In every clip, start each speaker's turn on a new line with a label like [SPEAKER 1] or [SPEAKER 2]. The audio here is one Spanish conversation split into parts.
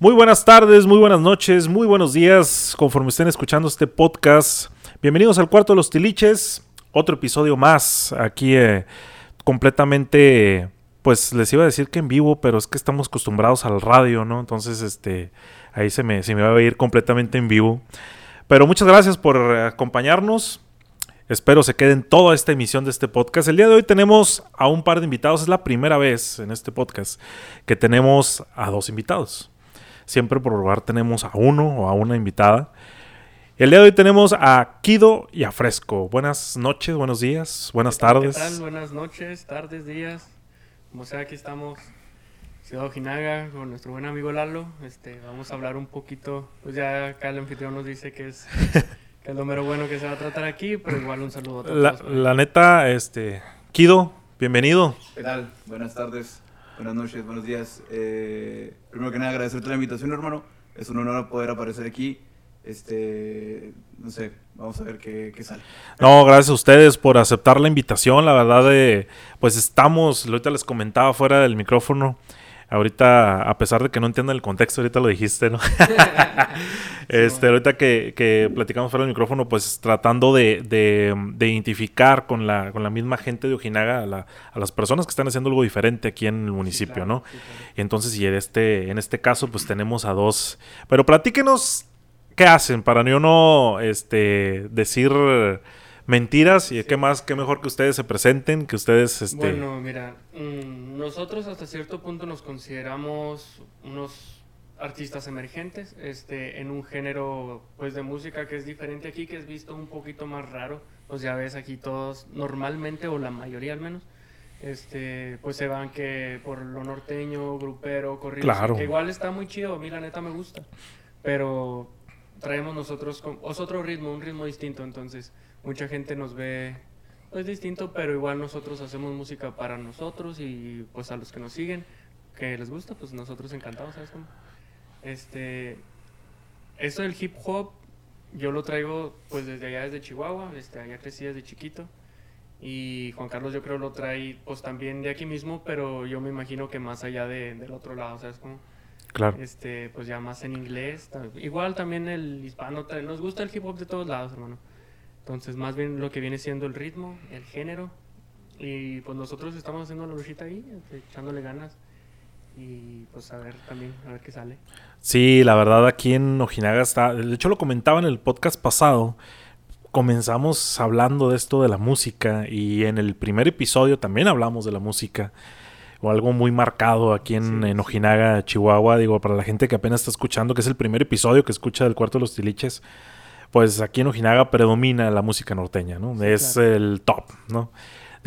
[SPEAKER 1] Muy buenas tardes, muy buenas noches, muy buenos días, conforme estén escuchando este podcast. Bienvenidos al cuarto de los tiliches, otro episodio más aquí eh, completamente, pues les iba a decir que en vivo, pero es que estamos acostumbrados al radio, ¿no? Entonces, este, ahí se me, se me va a ir completamente en vivo. Pero muchas gracias por acompañarnos. Espero se queden toda esta emisión de este podcast. El día de hoy tenemos a un par de invitados. Es la primera vez en este podcast que tenemos a dos invitados. Siempre por lugar tenemos a uno o a una invitada. El día de hoy tenemos a Kido y a Fresco. Buenas noches, buenos días, buenas tardes.
[SPEAKER 2] ¿Qué tal? Buenas noches, tardes, días. Como sea, aquí estamos, Ciudad Ojinaga, con nuestro buen amigo Lalo. Este, vamos a hablar un poquito, pues ya acá el anfitrión nos dice que es, que es lo mero bueno que se va a tratar aquí, pero igual un saludo a todos.
[SPEAKER 1] La, la neta, este, Kido, bienvenido.
[SPEAKER 3] ¿Qué tal? Buenas tardes, buenas noches, buenos días. Eh, primero que nada, agradecerte la invitación, hermano. Es un honor poder aparecer aquí. Este, no sé, vamos a ver qué, qué sale.
[SPEAKER 1] No, gracias a ustedes por aceptar la invitación. La verdad, eh, pues estamos, ahorita les comentaba fuera del micrófono. Ahorita, a pesar de que no entiendan el contexto, ahorita lo dijiste, ¿no? este, ahorita que, que platicamos fuera del micrófono, pues tratando de, de- de identificar con la, con la misma gente de Ojinaga a, la- a las personas que están haciendo algo diferente aquí en el municipio,
[SPEAKER 2] claro,
[SPEAKER 1] ¿no?
[SPEAKER 2] sí, claro.
[SPEAKER 1] Entonces, y en este, en este caso, pues tenemos a dos. Pero platíquenos qué hacen para yo no este, decir mentiras y qué más, qué mejor que ustedes se presenten, que ustedes este.
[SPEAKER 2] Bueno, mira, mm, nosotros hasta cierto punto nos consideramos unos artistas emergentes, este, en un género, pues, de música que es diferente aquí, que es visto un poquito más raro. Pues ya ves aquí todos, normalmente, o la mayoría al menos, este, pues se van que por lo norteño, grupero, corrido,
[SPEAKER 1] Claro.
[SPEAKER 2] que igual está muy chido, a mí la neta me gusta, pero traemos nosotros, con, es otro ritmo, un ritmo distinto, entonces mucha gente nos ve pues distinto, pero igual nosotros hacemos música para nosotros y pues a los que nos siguen, que les gusta, pues nosotros encantados, ¿sabes cómo? Este, esto del hip hop, yo lo traigo pues desde allá, desde Chihuahua, este, allá crecí desde chiquito. Y Juan Carlos yo creo lo trae pues también de aquí mismo, pero yo me imagino que más allá de, del otro lado, ¿sabes cómo?
[SPEAKER 1] Claro.
[SPEAKER 2] Este, pues ya más en inglés. Igual también el hispano, trae- nos gusta el hip hop de todos lados, hermano. Entonces, más bien lo que viene siendo el ritmo, el género. Y pues nosotros estamos haciendo la luchita ahí, este, echándole ganas. Y pues a ver también, a ver qué sale.
[SPEAKER 1] Sí, la verdad aquí en Ojinaga está. De hecho, lo comentaba en el podcast pasado. Comenzamos hablando de esto de la música y en el primer episodio también hablamos de la música. O algo muy marcado aquí en,
[SPEAKER 2] Sí,
[SPEAKER 1] en. Ojinaga, Chihuahua. Digo, para la gente que apenas está escuchando, que es el primer episodio que escucha del Cuarto de los Tiliches. Pues aquí en Ojinaga predomina la música norteña, ¿no?
[SPEAKER 2] Sí,
[SPEAKER 1] es
[SPEAKER 2] claro.
[SPEAKER 1] el top, ¿no?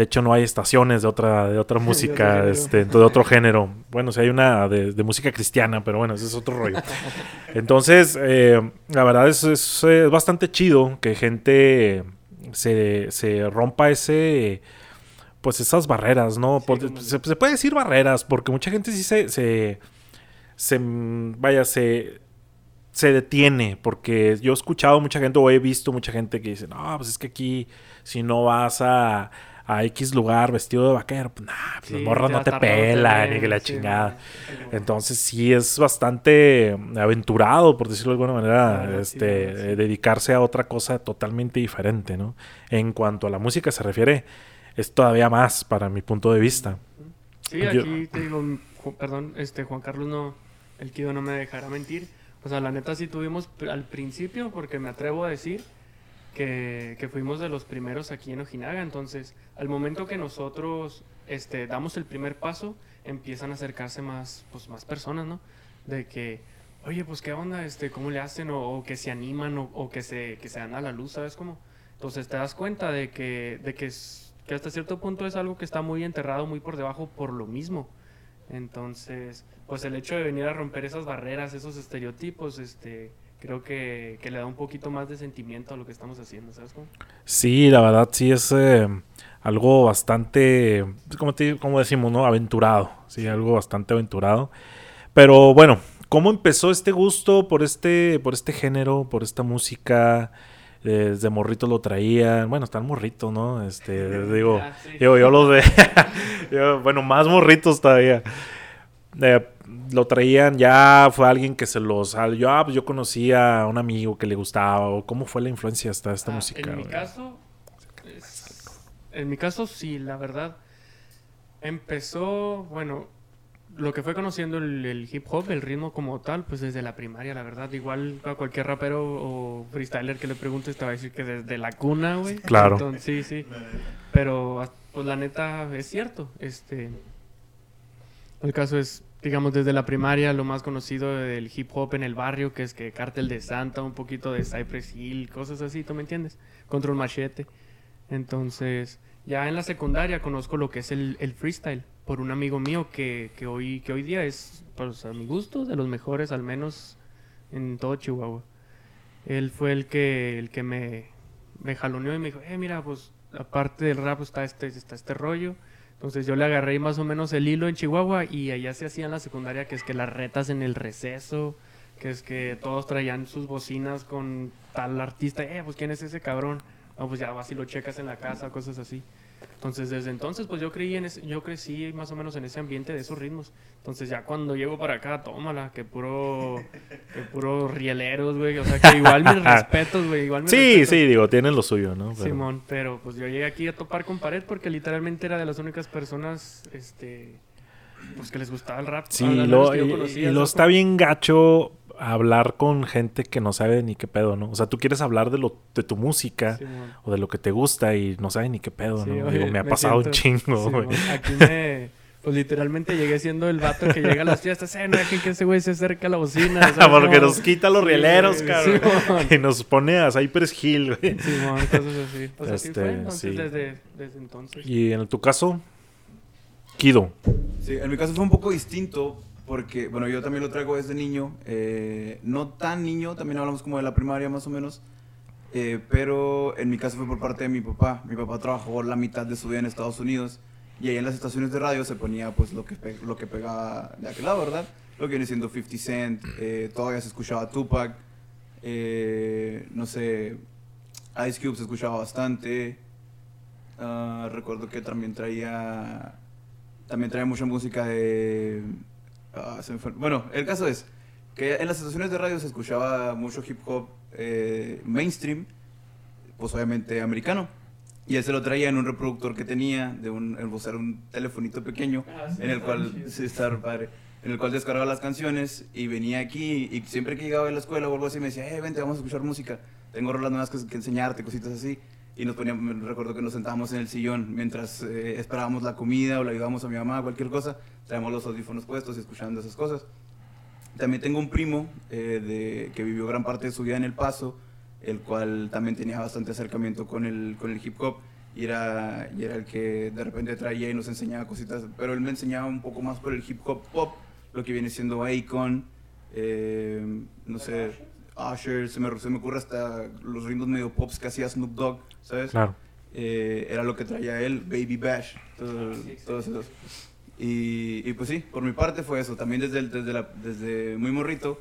[SPEAKER 1] De hecho, no hay estaciones de otra, de otra
[SPEAKER 2] De
[SPEAKER 1] música,
[SPEAKER 2] género.
[SPEAKER 1] este, de otro género. Bueno, sí hay una de, de música cristiana, pero bueno, ese es otro rollo. Entonces, eh, la verdad es, es, bastante chido que gente se, se rompa ese, pues esas barreras, ¿no?
[SPEAKER 2] Sí, como-
[SPEAKER 1] se, se puede decir barreras, porque mucha gente sí se, se, se, vaya, se, se detiene, porque yo he escuchado mucha gente o he visto mucha gente que dice, no, pues es que aquí si no vas a, a X lugar vestido de vaquero, pues nah, pues
[SPEAKER 2] Sí,
[SPEAKER 1] morras
[SPEAKER 2] ya
[SPEAKER 1] no te pelan, ni que la
[SPEAKER 2] sí,
[SPEAKER 1] chingada. Entonces sí es bastante aventurado, por decirlo de alguna manera, este,
[SPEAKER 2] sí.
[SPEAKER 1] dedicarse a otra cosa totalmente diferente, ¿no? En cuanto a la música se refiere, es todavía más para mi punto de vista.
[SPEAKER 2] Sí,
[SPEAKER 1] Yo-
[SPEAKER 2] aquí te digo, perdón, este Juan Carlos no, el Kido no me dejará mentir. O sea, la neta sí tuvimos al principio, porque me atrevo a decir que, fuimos de los primeros aquí en Ojinaga. Entonces, al momento que nosotros este, damos el primer paso, empiezan a acercarse más, pues, más personas, ¿no? De que, oye, pues, ¿qué onda? Este, ¿Cómo le hacen? O, o que se animan, o, o que, se, que se dan a la luz, ¿sabes cómo? Entonces te das cuenta de que, de que, es- que hasta cierto punto es algo que está muy enterrado, muy por debajo por lo mismo. Entonces, pues el hecho de venir a romper esas barreras, esos estereotipos, este, creo que, que le da un poquito más de sentimiento a lo que estamos haciendo, ¿sabes cómo?
[SPEAKER 1] Sí, la verdad sí es eh, algo bastante, como, te- como decimos, ¿no? Aventurado, sí, algo bastante aventurado. Pero bueno, ¿cómo empezó este gusto por este, por este género, por esta música? Eh, Desde morrito lo traían. Bueno, están morritos, ¿no? Este, digo,
[SPEAKER 2] Ah, sí.
[SPEAKER 1] digo, yo los de. yo, bueno, más morritos todavía. Eh, lo traían ya, fue alguien que se los... ah, Yo, ah, pues yo conocía a un amigo que le gustaba, o cómo fue la influencia hasta esta
[SPEAKER 2] Ah,
[SPEAKER 1] música.
[SPEAKER 2] En mi caso, es- en mi caso sí, la verdad. Empezó, bueno, lo que fue conociendo el, el hip hop, el ritmo como tal, pues desde la primaria, la verdad. Igual a cualquier rapero o freestyler que le preguntes te va a decir que desde la cuna, güey.
[SPEAKER 1] Claro.
[SPEAKER 2] Entonces, sí, sí. Pero, pues la neta, es cierto. Este. El caso es, digamos, desde la primaria, lo más conocido del hip hop en el barrio, que es que Cártel de Santa, un poquito de Cypress Hill, cosas así, ¿tú me entiendes? Control Machete. Entonces, ya en la secundaria conozco lo que es el, el freestyle por un amigo mío que, que hoy, que hoy día es, pues, a mi gusto, de los mejores, al menos en todo Chihuahua. Él fue el que, el que me, me jaloneó y me dijo, eh, mira, pues aparte del rap está este, está este rollo. Entonces yo le agarré más o menos el hilo en Chihuahua y allá se hacía en la secundaria que es que las retas en el receso, que es que todos traían sus bocinas con tal artista, eh, pues quién es ese cabrón. No, pues ya vas y lo checas en la casa, cosas así. Entonces desde entonces pues yo creí en ese- yo crecí más o menos en ese ambiente de esos ritmos. Entonces ya cuando llego para acá, tómala, que puro que puro rieleros, güey, o sea, que igual mis respetos, güey, igual mis
[SPEAKER 1] Sí,
[SPEAKER 2] respetos.
[SPEAKER 1] sí, digo, tienen lo suyo, ¿no? Pero-
[SPEAKER 2] Simón, pero pues yo llegué aquí a topar con pared porque literalmente era de las únicas personas, este, pues que les gustaba el rap.
[SPEAKER 1] Sí, lo,
[SPEAKER 2] que yo
[SPEAKER 1] y-
[SPEAKER 2] conocía,
[SPEAKER 1] y lo está bien gacho hablar con gente que no sabe ni qué pedo, ¿no? O sea, tú quieres hablar de lo de tu música o de lo que te gusta y no sabe ni qué pedo,
[SPEAKER 2] Sí,
[SPEAKER 1] ¿no?
[SPEAKER 2] oye,
[SPEAKER 1] Digo, me ha pasado un chingo, güey.
[SPEAKER 2] Aquí me, pues literalmente llegué siendo el vato que llega a las fiestas, eh, no que ese güey se acerque a la bocina. ¿sabes?
[SPEAKER 1] Porque
[SPEAKER 2] No.
[SPEAKER 1] nos quita los
[SPEAKER 2] Sí,
[SPEAKER 1] rieleros,
[SPEAKER 2] güey,
[SPEAKER 1] cabrón.
[SPEAKER 2] Simón.
[SPEAKER 1] Y nos pone a Cypress Hill, güey.
[SPEAKER 2] Cosas así. Pues así
[SPEAKER 1] Este,
[SPEAKER 2] fue, entonces
[SPEAKER 1] sí.
[SPEAKER 2] desde, desde entonces.
[SPEAKER 1] Y en tu caso, Kido.
[SPEAKER 3] Sí, en mi caso fue un poco distinto porque, bueno, yo también lo traigo desde niño, eh, no tan niño, también hablamos como de la primaria más o menos, eh, pero en mi caso fue por parte de mi papá. Mi papá trabajó la mitad de su vida en Estados Unidos y ahí en las estaciones de radio se ponía pues lo que, lo que pegaba de aquel lado, ¿verdad? Lo que viene siendo 50 Cent, eh, todavía se escuchaba Tupac, no sé, Ice Cube se escuchaba bastante. Ah, recuerdo que también traía también traía mucha música de ah, se me fue- bueno el caso es que en las estaciones de radio se escuchaba mucho hip hop eh, mainstream pues obviamente americano. Y él se lo traía en un reproductor que tenía de un un telefonito pequeño
[SPEAKER 2] Ah, sí,
[SPEAKER 3] en el cual sí, padre en el cual descargaba las canciones y venía aquí y siempre que llegaba de la escuela o algo así me decía, eh, vente, vamos a escuchar música, tengo rolas nuevas que, que enseñarte, cositas así. Y nos poníamos, recuerdo que nos sentábamos en el sillón mientras eh, esperábamos la comida o le ayudábamos a mi mamá, cualquier cosa, traíamos los audífonos puestos y escuchando esas cosas. También tengo un primo eh, de, que vivió gran parte de su vida en El Paso, el cual también tenía bastante acercamiento con el, con el hip hop y era, y era el que de repente traía y nos enseñaba cositas, pero él me enseñaba un poco más por el hip hop pop, lo que viene siendo Akon, eh, no sé, Usher, se me, se me ocurre hasta los ritmos medio pops que hacía Snoop Dogg, ¿sabes?
[SPEAKER 1] Claro.
[SPEAKER 3] eh, era lo que traía él, Baby Bash, todo- todos esos. Y, y pues sí, por mi parte fue eso. También desde, el- desde, la- desde muy morrito,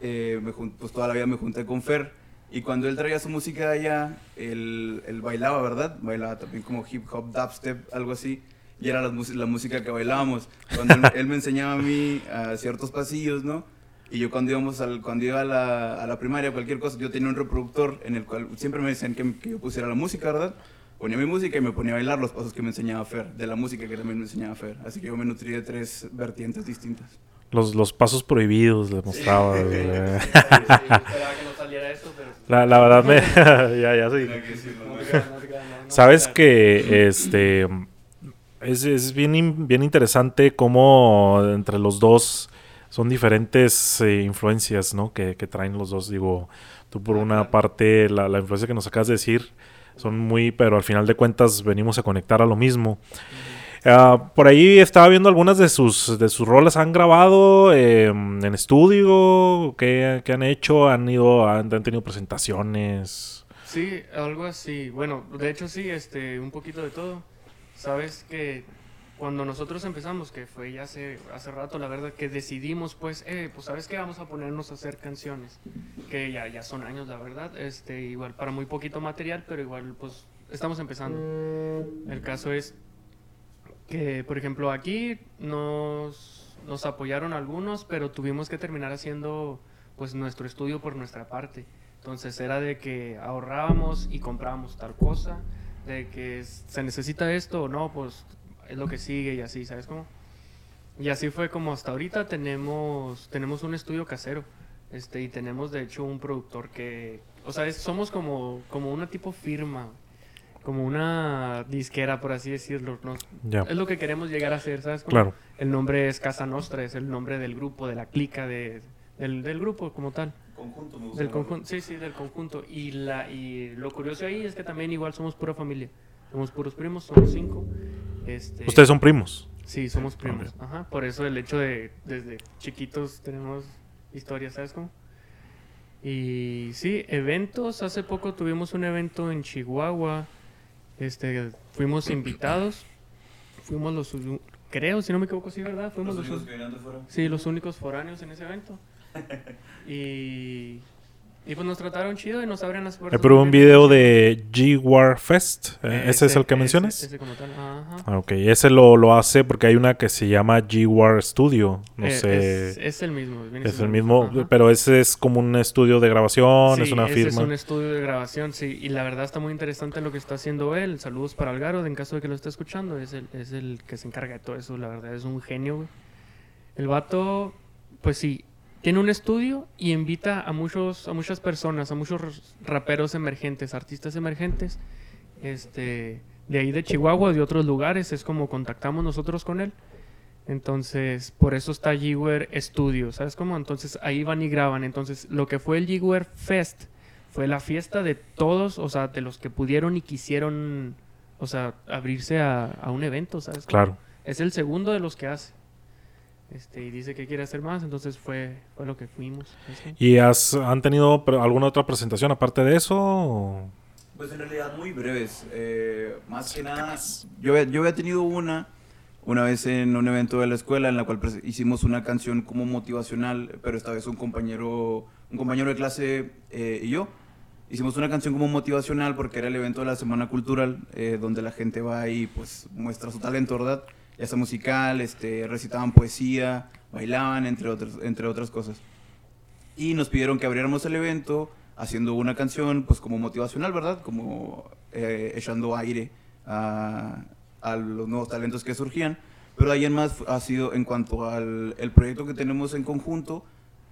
[SPEAKER 3] eh, me pues toda la vida me junté con Fer. Y cuando él traía su música de allá, él, él bailaba, ¿verdad? Bailaba también como hip hop, dubstep, algo así. Y era la, la música que bailábamos. Cuando él, él me enseñaba a mí a ciertos pasillos, ¿no? Y yo cuando íbamos al, cuando iba a la, a la primaria, cualquier cosa, yo tenía un reproductor en el cual siempre me decían que, que yo pusiera la música, ¿verdad? Ponía mi música y me ponía a bailar los pasos que me enseñaba Fer, de la música que también me enseñaba Fer. Así que yo me nutrí de tres vertientes distintas.
[SPEAKER 1] Los, los pasos prohibidos les mostraba.
[SPEAKER 2] Sí, sí, esperaba que no saliera esto, pero...
[SPEAKER 1] La, la verdad me... ya, ya sí. Sabes que este es, es bien, bien interesante cómo entre los dos son diferentes eh, influencias ¿no? que, que traen los dos. Digo, tú por una parte, la, la influencia que nos acabas de decir, son muy, pero al final de cuentas venimos a conectar a lo mismo. Ah, por ahí estaba viendo algunas de sus de sus rolas han grabado eh, en estudio, ¿qué, qué han hecho? Han ido, han, han tenido presentaciones.
[SPEAKER 2] Sí, algo así. Bueno, de hecho sí, este, un poquito de todo. Sabes que cuando nosotros empezamos, que fue ya hace, hace rato, la verdad, que decidimos, pues, eh, pues, ¿sabes qué? Vamos a ponernos a hacer canciones. Que ya, ya son años, la verdad. Este, igual para muy poquito material, pero igual, pues, estamos empezando. El caso es que, por ejemplo, aquí nos, nos apoyaron algunos, pero tuvimos que terminar haciendo pues nuestro estudio por nuestra parte. Entonces era de que ahorrábamos y comprábamos tal cosa, de que se necesita esto o no, pues es lo que sigue y así, ¿sabes cómo? Y así fue como hasta ahorita tenemos, tenemos un estudio casero. Este, y tenemos de hecho un productor que, o sea, somos como, como una tipo firma, como una disquera, por así decirlo. Es lo que queremos llegar a ser, ¿sabes?
[SPEAKER 1] claro.
[SPEAKER 2] El nombre es Casa Nostra, es el nombre del grupo, de la clica, de, del, del grupo como tal.
[SPEAKER 3] Conjunto, me
[SPEAKER 2] Del conjunto, sí, sí, del conjunto. Y, la, y lo curioso ahí es que también igual somos pura familia. Somos puros primos, somos cinco. Este,
[SPEAKER 1] ¿Ustedes son primos?
[SPEAKER 2] Sí, somos primos. Ajá, por eso el hecho de desde chiquitos tenemos historias, ¿sabes cómo? Y sí, eventos. Hace poco tuvimos un evento en Chihuahua. Este, fuimos invitados. Fuimos los, creo, si no me equivoco, sí, ¿verdad? Fuimos
[SPEAKER 3] los,
[SPEAKER 2] los
[SPEAKER 3] únicos
[SPEAKER 2] Sí, los únicos foráneos en ese evento. y y pues nos trataron chido y nos abren las puertas.
[SPEAKER 1] pero un video de G-War Fest. ¿eh? ¿Ese, es el que mencionas?
[SPEAKER 2] Ese como tal. Ajá.
[SPEAKER 1] Ah, ok, ese lo, lo, hace porque hay una que se llama G-War Studio. No
[SPEAKER 2] eh,
[SPEAKER 1] sé.
[SPEAKER 2] Es, el mismo.
[SPEAKER 1] Es el mismo, pero ese es como un estudio de grabación, es una
[SPEAKER 2] ese
[SPEAKER 1] firma.
[SPEAKER 2] Es un estudio de grabación, sí. Y la verdad está muy interesante lo que está haciendo él. Saludos para Algaro, en caso de que lo esté escuchando. Es el, es el que se encarga de todo eso. La verdad es un genio, El vato, pues sí, tiene un estudio y invita a muchos a muchas personas, a muchos raperos emergentes, artistas emergentes, este, de ahí de Chihuahua, de otros lugares, es como contactamos nosotros con él. Entonces, por eso está Jigwer Studio, ¿sabes cómo? Entonces, ahí van y graban. Entonces, lo que fue el Jigwer Fest fue la fiesta de todos, o sea, de los que pudieron y quisieron, o sea, abrirse a, a un evento, ¿sabes?
[SPEAKER 1] Claro.
[SPEAKER 2] Es el segundo de los que hace. Este, y dice que quiere hacer más, entonces fue, fue lo que fuimos.
[SPEAKER 1] ¿Y has, han tenido alguna otra presentación aparte de eso?
[SPEAKER 3] Pues en realidad muy breves. Eh, más que nada, yo, yo había tenido una, una vez en un evento de la escuela en la cual hicimos una canción como motivacional, pero esta vez un compañero, un compañero de clase eh, y yo. Hicimos una canción como motivacional porque era el evento de la Semana Cultural, eh, donde la gente va y pues muestra su talento, ¿verdad? Ya sea musical, este, recitaban poesía, bailaban, entre, entre otras cosas. Y nos pidieron que abriéramos el evento haciendo una canción, pues como motivacional, ¿verdad? Como eh, echando aire a, a, los nuevos talentos que surgían. Pero ahí en más ha sido, en cuanto al el proyecto que tenemos en conjunto,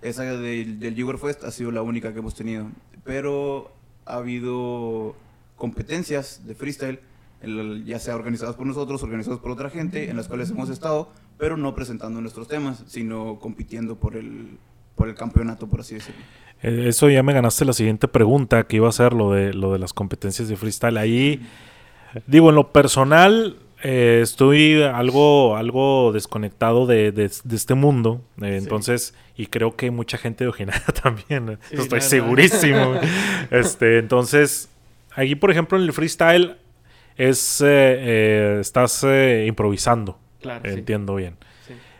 [SPEAKER 3] esa del, del Jigger Fest ha sido la única que hemos tenido. Pero ha habido competencias de freestyle ya sea organizados por nosotros, organizados por otra gente, en las cuales hemos estado, pero no presentando nuestros temas, sino compitiendo por el, por el campeonato, por así decirlo.
[SPEAKER 1] Eh, eso ya me ganaste la siguiente pregunta, que iba a ser lo de, lo de las competencias de freestyle. Ahí, digo, en lo personal, eh, estoy algo, algo desconectado de, de, este mundo. Eh, entonces, y creo que mucha gente de Ojinaga también. estoy segurísimo. este, entonces, aquí, por ejemplo, en el freestyle es eh, eh, estás eh, improvisando.
[SPEAKER 2] Claro,
[SPEAKER 1] entiendo bien.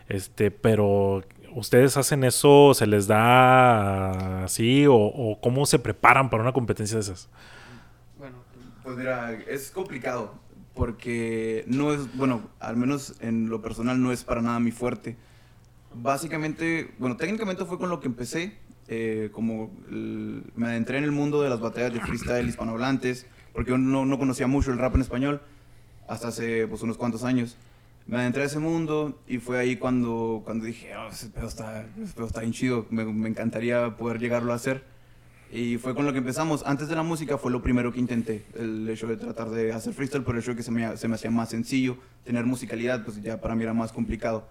[SPEAKER 1] Este, pero ustedes hacen eso, se les da así o, cómo se preparan para una competencia de esas.
[SPEAKER 3] Bueno, pues mira, es complicado porque no es, bueno, al menos en lo personal no es para nada mi fuerte. Básicamente, bueno, técnicamente fue con lo que empecé, como me adentré en el mundo de las batallas de freestyle hispanohablantes porque yo no, no, conocía mucho el rap en español hasta hace pues, unos cuantos años. Me adentré a ese mundo y fue ahí cuando, cuando dije, oh, ese pedo está, está bien chido, me, me, encantaría poder llegarlo a hacer. Y fue con lo que empezamos. Antes de la música fue lo primero que intenté, el hecho de tratar de hacer freestyle, por el hecho de que se me, se me hacía más sencillo. Tener musicalidad, pues ya para mí era más complicado.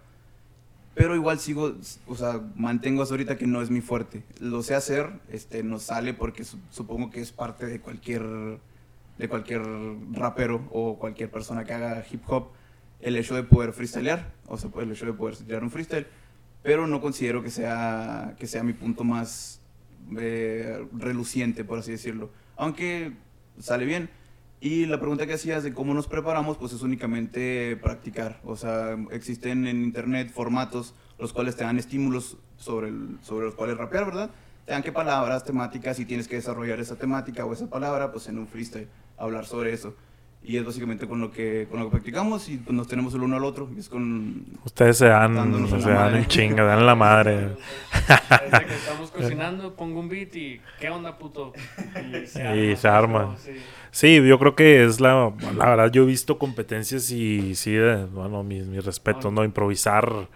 [SPEAKER 3] Pero igual sigo, o sea, mantengo hasta ahorita que no es mi fuerte. Lo sé hacer, este, no sale porque supongo que es parte de cualquier de cualquier rapero o cualquier persona que haga hip hop el hecho de poder freestylear, o sea, el hecho de poder tirar un freestyle, pero no considero que sea, que sea mi punto más eh, reluciente, por así decirlo. Aunque sale bien. Y la pregunta que hacías de cómo nos preparamos, pues es únicamente practicar. O sea, existen en internet formatos los cuales te dan estímulos sobre, el, sobre los cuales rapear, ¿verdad? Te dan qué palabras, temáticas, y tienes que desarrollar esa temática o esa palabra, pues en un freestyle hablar sobre eso. Y es básicamente con lo que, con lo que practicamos y pues, nos tenemos el uno al otro. Y es con...
[SPEAKER 1] Ustedes se dan, se dan en chinga, dan la madre.
[SPEAKER 2] Desde que estamos cocinando, pongo un beat y ¿qué onda, puto? Y
[SPEAKER 1] Y se arma.
[SPEAKER 2] Sí.
[SPEAKER 1] Sí, yo creo que es la, la verdad, yo he visto competencias y sí, eh, bueno, mi, mi respeto, ¿no? Improvisar,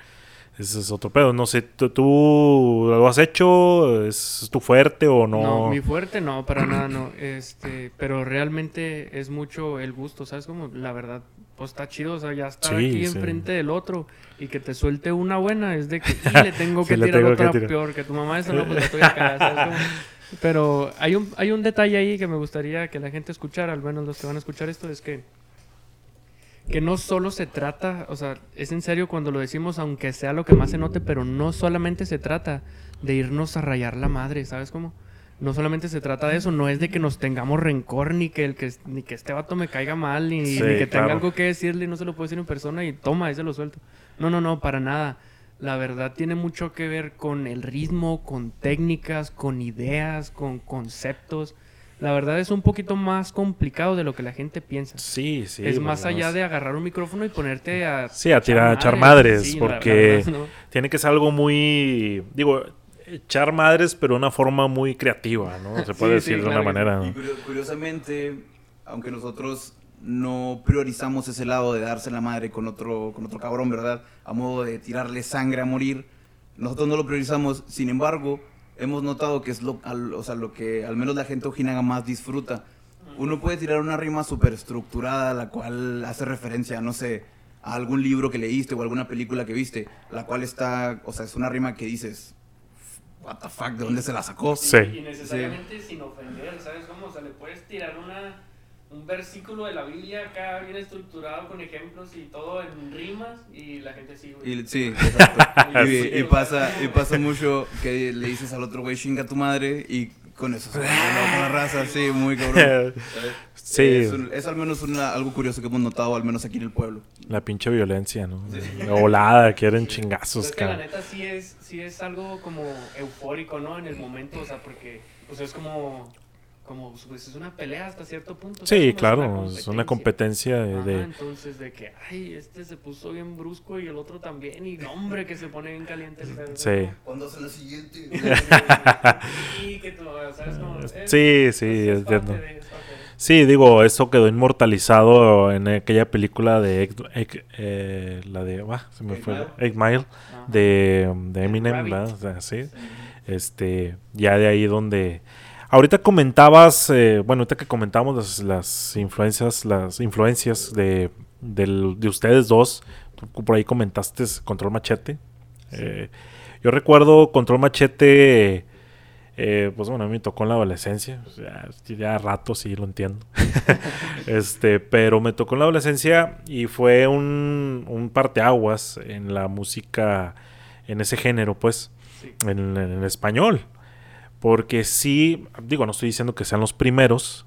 [SPEAKER 1] ese es otro pedo. No sé, ¿tú, lo has hecho? ¿Es tu fuerte o no?
[SPEAKER 2] No, mi fuerte no, para nada no. Este, pero realmente es mucho el gusto, ¿sabes? Como la verdad, pues está chido, o sea, ya estar
[SPEAKER 1] Sí,
[SPEAKER 2] aquí
[SPEAKER 1] sí.
[SPEAKER 2] enfrente del otro y que te suelte una buena es de que le tengo que tirar
[SPEAKER 1] tengo que
[SPEAKER 2] otra
[SPEAKER 1] tirar.
[SPEAKER 2] peor que tu mamá esa no, pues la estoy acá, ¿sabes? Como- Pero hay un, hay un detalle ahí que me gustaría que la gente escuchara, al menos los que van a escuchar esto, es que que no solo se trata, o sea, es en serio cuando lo decimos, aunque sea lo que más se note, pero no solamente se trata de irnos a rayar la madre, ¿sabes cómo? No solamente se trata de eso, no es de que nos tengamos rencor, ni que el que ni que este vato me caiga mal, ni,
[SPEAKER 1] Sí,
[SPEAKER 2] ni que tenga
[SPEAKER 1] claro.
[SPEAKER 2] algo que decirle y no se lo puedo decir en persona y toma, ahí se lo suelto. No, no, no, para nada. La verdad tiene mucho que ver con el ritmo, con técnicas, con ideas, con conceptos. La verdad es un poquito más complicado de lo que la gente piensa.
[SPEAKER 1] Sí, sí.
[SPEAKER 2] es más allá de agarrar un micrófono y ponerte a...
[SPEAKER 1] Sí, a tirar, a echar madres,
[SPEAKER 2] Sí,
[SPEAKER 1] porque
[SPEAKER 2] verdad, ¿no?
[SPEAKER 1] tiene que ser algo muy, digo, echar madres, pero de una forma muy creativa, ¿no? Se puede
[SPEAKER 2] Sí, sí,
[SPEAKER 1] decir de
[SPEAKER 2] claro
[SPEAKER 1] una manera.
[SPEAKER 3] Y curiosamente, aunque nosotros no priorizamos ese lado de darse la madre con otro, con otro cabrón, ¿verdad? A modo de tirarle sangre a morir, nosotros no lo priorizamos. Sin embargo, hemos notado que es lo, al- o sea, lo que al menos la gente ojinaga más disfruta. Uno puede tirar una rima súper estructurada, la cual hace referencia, no sé, a algún libro que leíste o alguna película que viste, la cual está, o sea, es una rima que dices, what the fuck, ¿de dónde se la sacó?
[SPEAKER 1] Sí.
[SPEAKER 2] Y necesariamente sin ofender, ¿sabes cómo? O sea, le puedes tirar una, un versículo de la Biblia acá bien estructurado con ejemplos y todo en rimas y la gente sigue.
[SPEAKER 3] Y, sí, exacto.
[SPEAKER 1] Sí.
[SPEAKER 3] y, y pasa, y pasa mucho que le dices al otro güey, chinga tu madre, y con eso se loco la raza, sí, muy cabrón.
[SPEAKER 1] Sí.
[SPEAKER 3] Es, un- es al menos una- algo curioso que hemos notado, al menos aquí en el pueblo.
[SPEAKER 1] La pinche violencia, ¿no? La volada, quieren chingazos,
[SPEAKER 2] que la neta sí es, sí es algo como eufórico, ¿no? En el momento, o sea, porque pues es como, como pues es una pelea hasta cierto punto.
[SPEAKER 1] Sí, claro, es una competencia de...
[SPEAKER 2] Ajá,
[SPEAKER 1] de-
[SPEAKER 2] entonces de que, ay, este se puso bien brusco y el otro también, y no, hombre, que se pone bien caliente. el
[SPEAKER 1] Sí.
[SPEAKER 3] ¿Cuándo hacen la siguiente?
[SPEAKER 2] Y que tú, ¿sabes? Es-
[SPEAKER 1] Sí, sí,
[SPEAKER 2] es
[SPEAKER 1] entiendo.
[SPEAKER 2] parte de- es parte de-
[SPEAKER 1] Sí, digo, eso quedó inmortalizado en aquella película de... Egg- Egg- eh, la de... ah, se me fue.
[SPEAKER 3] Mile.
[SPEAKER 1] Eight Mile. De, de Eminem. ¿verdad? O sea, sí. Este, ya de ahí donde... Ahorita comentabas, eh, bueno, ahorita que comentábamos las, las influencias, las influencias de, de ustedes dos, tú por ahí comentaste Control Machete. Eh, yo recuerdo Control Machete, eh, pues bueno, a mí me tocó en la adolescencia, ya rato sí lo entiendo. este, pero me tocó en la adolescencia y fue un, un parteaguas en la música, en ese género, pues
[SPEAKER 2] Sí.
[SPEAKER 1] en, en español. Porque sí, digo, no estoy diciendo que sean los primeros,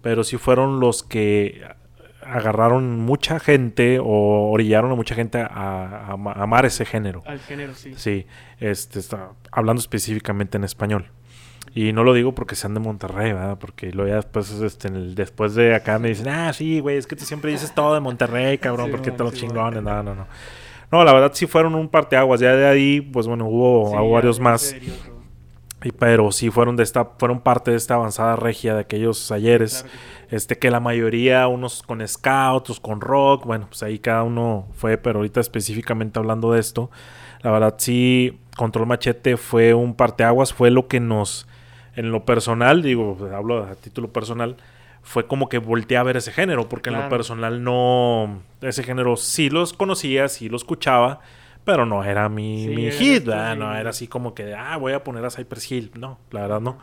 [SPEAKER 1] pero sí fueron los que agarraron mucha gente o orillaron a mucha gente a, a a amar ese género.
[SPEAKER 2] Al género, sí.
[SPEAKER 1] Sí, este, está hablando específicamente en español. Y no lo digo porque sean de Monterrey, ¿verdad? Porque luego ya después, este, en el- después de acá me dicen, ah, sí, güey, es que tú siempre dices todo de Monterrey, cabrón,
[SPEAKER 2] Sí,
[SPEAKER 1] porque
[SPEAKER 2] mon,
[SPEAKER 1] te los
[SPEAKER 2] sí,
[SPEAKER 1] chingones, no, no, no. No, la verdad sí fueron un parteaguas. Ya de ahí, pues bueno, hubo
[SPEAKER 2] Sí,
[SPEAKER 1] hubo varios más.
[SPEAKER 2] se derivó todo.
[SPEAKER 1] Y, pero sí fueron de esta, fueron parte de esta avanzada regia de aquellos ayeres.
[SPEAKER 2] Claro que sí.
[SPEAKER 1] Este que la mayoría, unos con ska, otros con rock. Bueno, pues ahí cada uno fue, pero ahorita específicamente hablando de esto, la verdad sí, Control Machete fue un parteaguas, fue lo que nos, en lo personal, digo, hablo a título personal, fue como que volteé a ver ese género, porque en lo personal no, ese género sí los conocía, sí lo escuchaba, pero no era mi,
[SPEAKER 2] Sí,
[SPEAKER 1] mi hit, no era así como que, ah, voy a poner a Cypress Hill, no, la verdad no.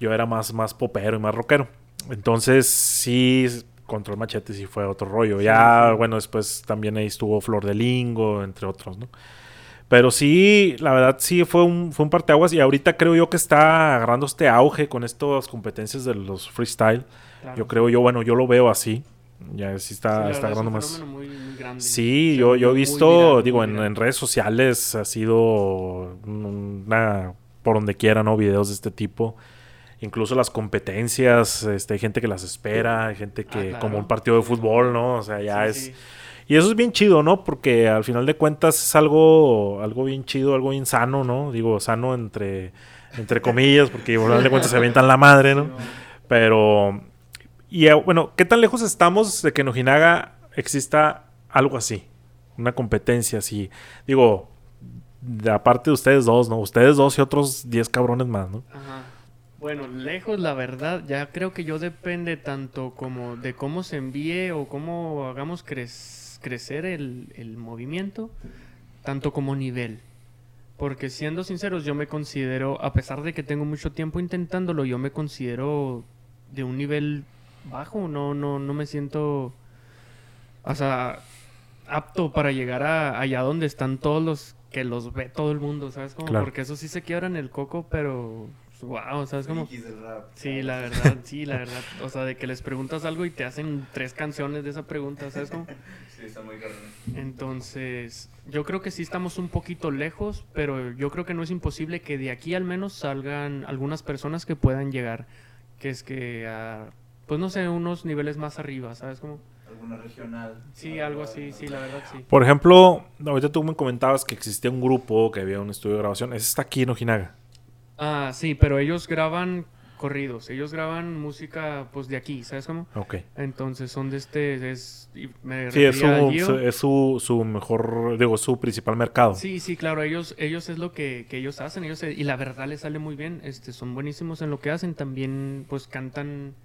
[SPEAKER 1] Yo era más, más popero y más rockero. Entonces, sí, Control Machete sí fue otro rollo.
[SPEAKER 2] Sí,
[SPEAKER 1] ya,
[SPEAKER 2] sí.
[SPEAKER 1] bueno, después también ahí estuvo Flor de Lingo, entre otros, ¿no? Pero sí, la verdad sí fue un, fue un parteaguas y ahorita creo yo que está agarrando este auge con estas competencias de los freestyle.
[SPEAKER 2] Claro.
[SPEAKER 1] Yo creo yo, bueno, yo lo veo así. Ya sí
[SPEAKER 2] Sí,
[SPEAKER 1] está,
[SPEAKER 2] la
[SPEAKER 1] está agarrando más.
[SPEAKER 2] muy, muy grande.
[SPEAKER 1] Sí, yo, yo he visto,
[SPEAKER 2] viral,
[SPEAKER 1] digo, en, redes sociales ha sido una, por donde quiera, ¿no? Videos de este tipo. incluso las competencias, este, hay gente que las espera, hay gente que,
[SPEAKER 2] Ah, claro.
[SPEAKER 1] como un partido de fútbol, ¿no? O sea, ya
[SPEAKER 2] Sí,
[SPEAKER 1] es...
[SPEAKER 2] sí.
[SPEAKER 1] Y eso es bien chido, ¿no? Porque al final de cuentas es algo, algo bien chido, algo bien sano, ¿no? Digo, sano entre, entre comillas, porque al final de cuentas se avientan la madre, ¿no? Pero, y eh, bueno, ¿qué tan lejos estamos de que en Ojinaga exista algo así? Una competencia así. Digo, aparte de ustedes dos, ¿no? Ustedes dos y otros 10 cabrones más, ¿no?
[SPEAKER 2] Ajá. Bueno, lejos, la verdad, ya creo que yo depende tanto como de cómo se envíe o cómo hagamos crec- crecer el movimiento, tanto como nivel. Porque siendo sinceros, yo me considero, a pesar de que tengo mucho tiempo intentándolo, yo me considero de un nivel bajo, no, no, no me siento, o sea, apto para llegar a allá donde están todos los que los ve todo el mundo, ¿sabes? Como
[SPEAKER 1] Claro.
[SPEAKER 2] porque eso sí se quiebran el coco, pero wow, ¿sabes
[SPEAKER 3] rap.
[SPEAKER 2] Sí, la verdad, sí, la verdad. O sea, de que les preguntas algo y te hacen tres canciones de esa pregunta, ¿sabes cómo?
[SPEAKER 3] Sí, está muy cabrón.
[SPEAKER 2] Entonces, yo creo que sí estamos un poquito lejos, pero yo creo que no es imposible que de aquí al menos salgan algunas personas que puedan llegar, que es que a, pues no sé, unos niveles más arriba, ¿sabes cómo?
[SPEAKER 3] Alguna regional.
[SPEAKER 2] Sí, algo así, sí, la verdad, sí.
[SPEAKER 1] Por ejemplo, ahorita tú me comentabas que existía un grupo, que había un estudio de grabación. Ese está aquí en Ojinaga.
[SPEAKER 2] Ah, sí, pero ellos graban corridos, ellos graban música, pues de aquí, ¿sabes cómo?
[SPEAKER 1] Ok.
[SPEAKER 2] Entonces son de este, es, me
[SPEAKER 1] Sí, es su, es su, su mejor, digo, su principal mercado.
[SPEAKER 2] Sí, sí, claro, ellos, ellos es lo que, que ellos hacen, ellos se- y la verdad les sale muy bien, este, son buenísimos en lo que hacen, también pues cantan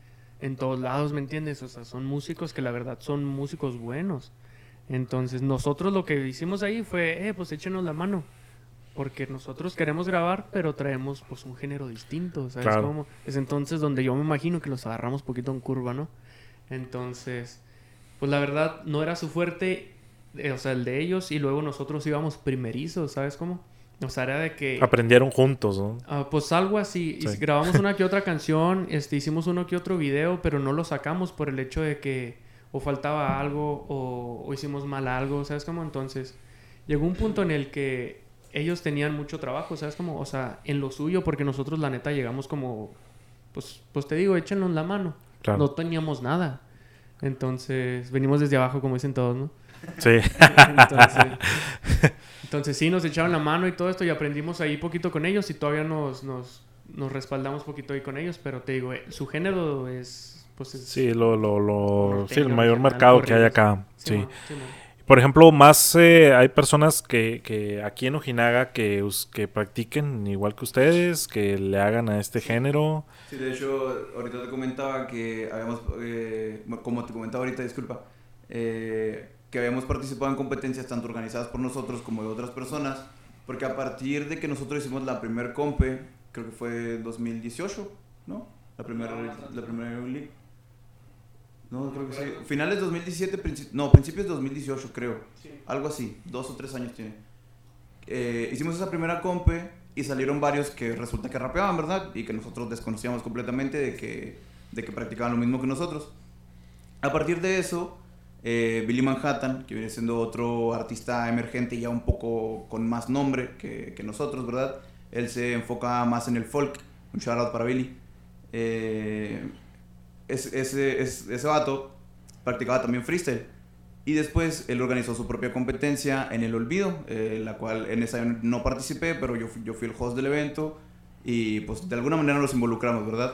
[SPEAKER 2] en todos lados, ¿me entiendes? O sea, son músicos que la verdad son músicos buenos. Entonces nosotros lo que hicimos ahí fue, eh, pues échenos la mano, porque nosotros queremos grabar, pero traemos pues un género distinto, ¿sabes
[SPEAKER 1] Claro.
[SPEAKER 2] cómo? Es entonces donde yo me imagino que los agarramos poquito en curva, ¿no? Entonces, pues la verdad no era su fuerte, eh, o sea, el de ellos, y luego nosotros íbamos primerizos, ¿sabes cómo? O sea, era de que...
[SPEAKER 1] Aprendieron juntos, ¿no?
[SPEAKER 2] Ah, pues algo así. Y
[SPEAKER 1] Sí.
[SPEAKER 2] Grabamos una que otra canción, este, hicimos uno que otro video, pero no lo sacamos por el hecho de que o faltaba algo o, o hicimos mal algo, ¿sabes cómo? Entonces, llegó un punto en el que ellos tenían mucho trabajo, ¿sabes cómo? O sea, en lo suyo, porque nosotros la neta llegamos como, pues, pues te digo, échenos la mano.
[SPEAKER 1] Claro.
[SPEAKER 2] No teníamos nada. Entonces, venimos desde abajo, como dicen todos, ¿no?
[SPEAKER 1] Sí.
[SPEAKER 2] Entonces, entonces sí, nos echaron la mano y todo esto y aprendimos ahí poquito con ellos y todavía nos, nos, nos respaldamos poquito ahí con ellos, pero te digo, eh, su género es, pues es...
[SPEAKER 1] Sí, lo, lo, lo,
[SPEAKER 2] Norteño,
[SPEAKER 1] sí, el mayor mercado que hay acá. Sí. Por ejemplo, más eh, hay personas que, que aquí en Ojinaga que, que practiquen igual que ustedes, que le hagan a este género.
[SPEAKER 3] Sí, de hecho, ahorita te comentaba que habíamos, eh, como te comentaba ahorita, disculpa, eh, que habíamos participado en competencias tanto organizadas por nosotros como de otras personas, porque a partir de que nosotros hicimos la primer compe, creo que fue 2018, ¿no? La primera, la primera league. No, creo que sí. Finales 2017, princi- no, principios 2018 creo. Algo así, dos o tres años tiene. Eh, hicimos esa primera compe y salieron varios que resulta que rapeaban, ¿verdad? Y que nosotros desconocíamos completamente de que, de que practicaban lo mismo que nosotros. A partir de eso, eh, Billy Manhattan, que viene siendo otro artista emergente ya un poco con más nombre que, nosotros, ¿verdad? Él se enfoca más en el folk. Un shout out para Billy. Eh, es- ese, es- ese vato practicaba también freestyle. Y después él organizó su propia competencia en El Olvido, eh, la cual en esa no participé, pero yo yo fui el host del evento y pues de alguna manera nos involucramos, ¿verdad?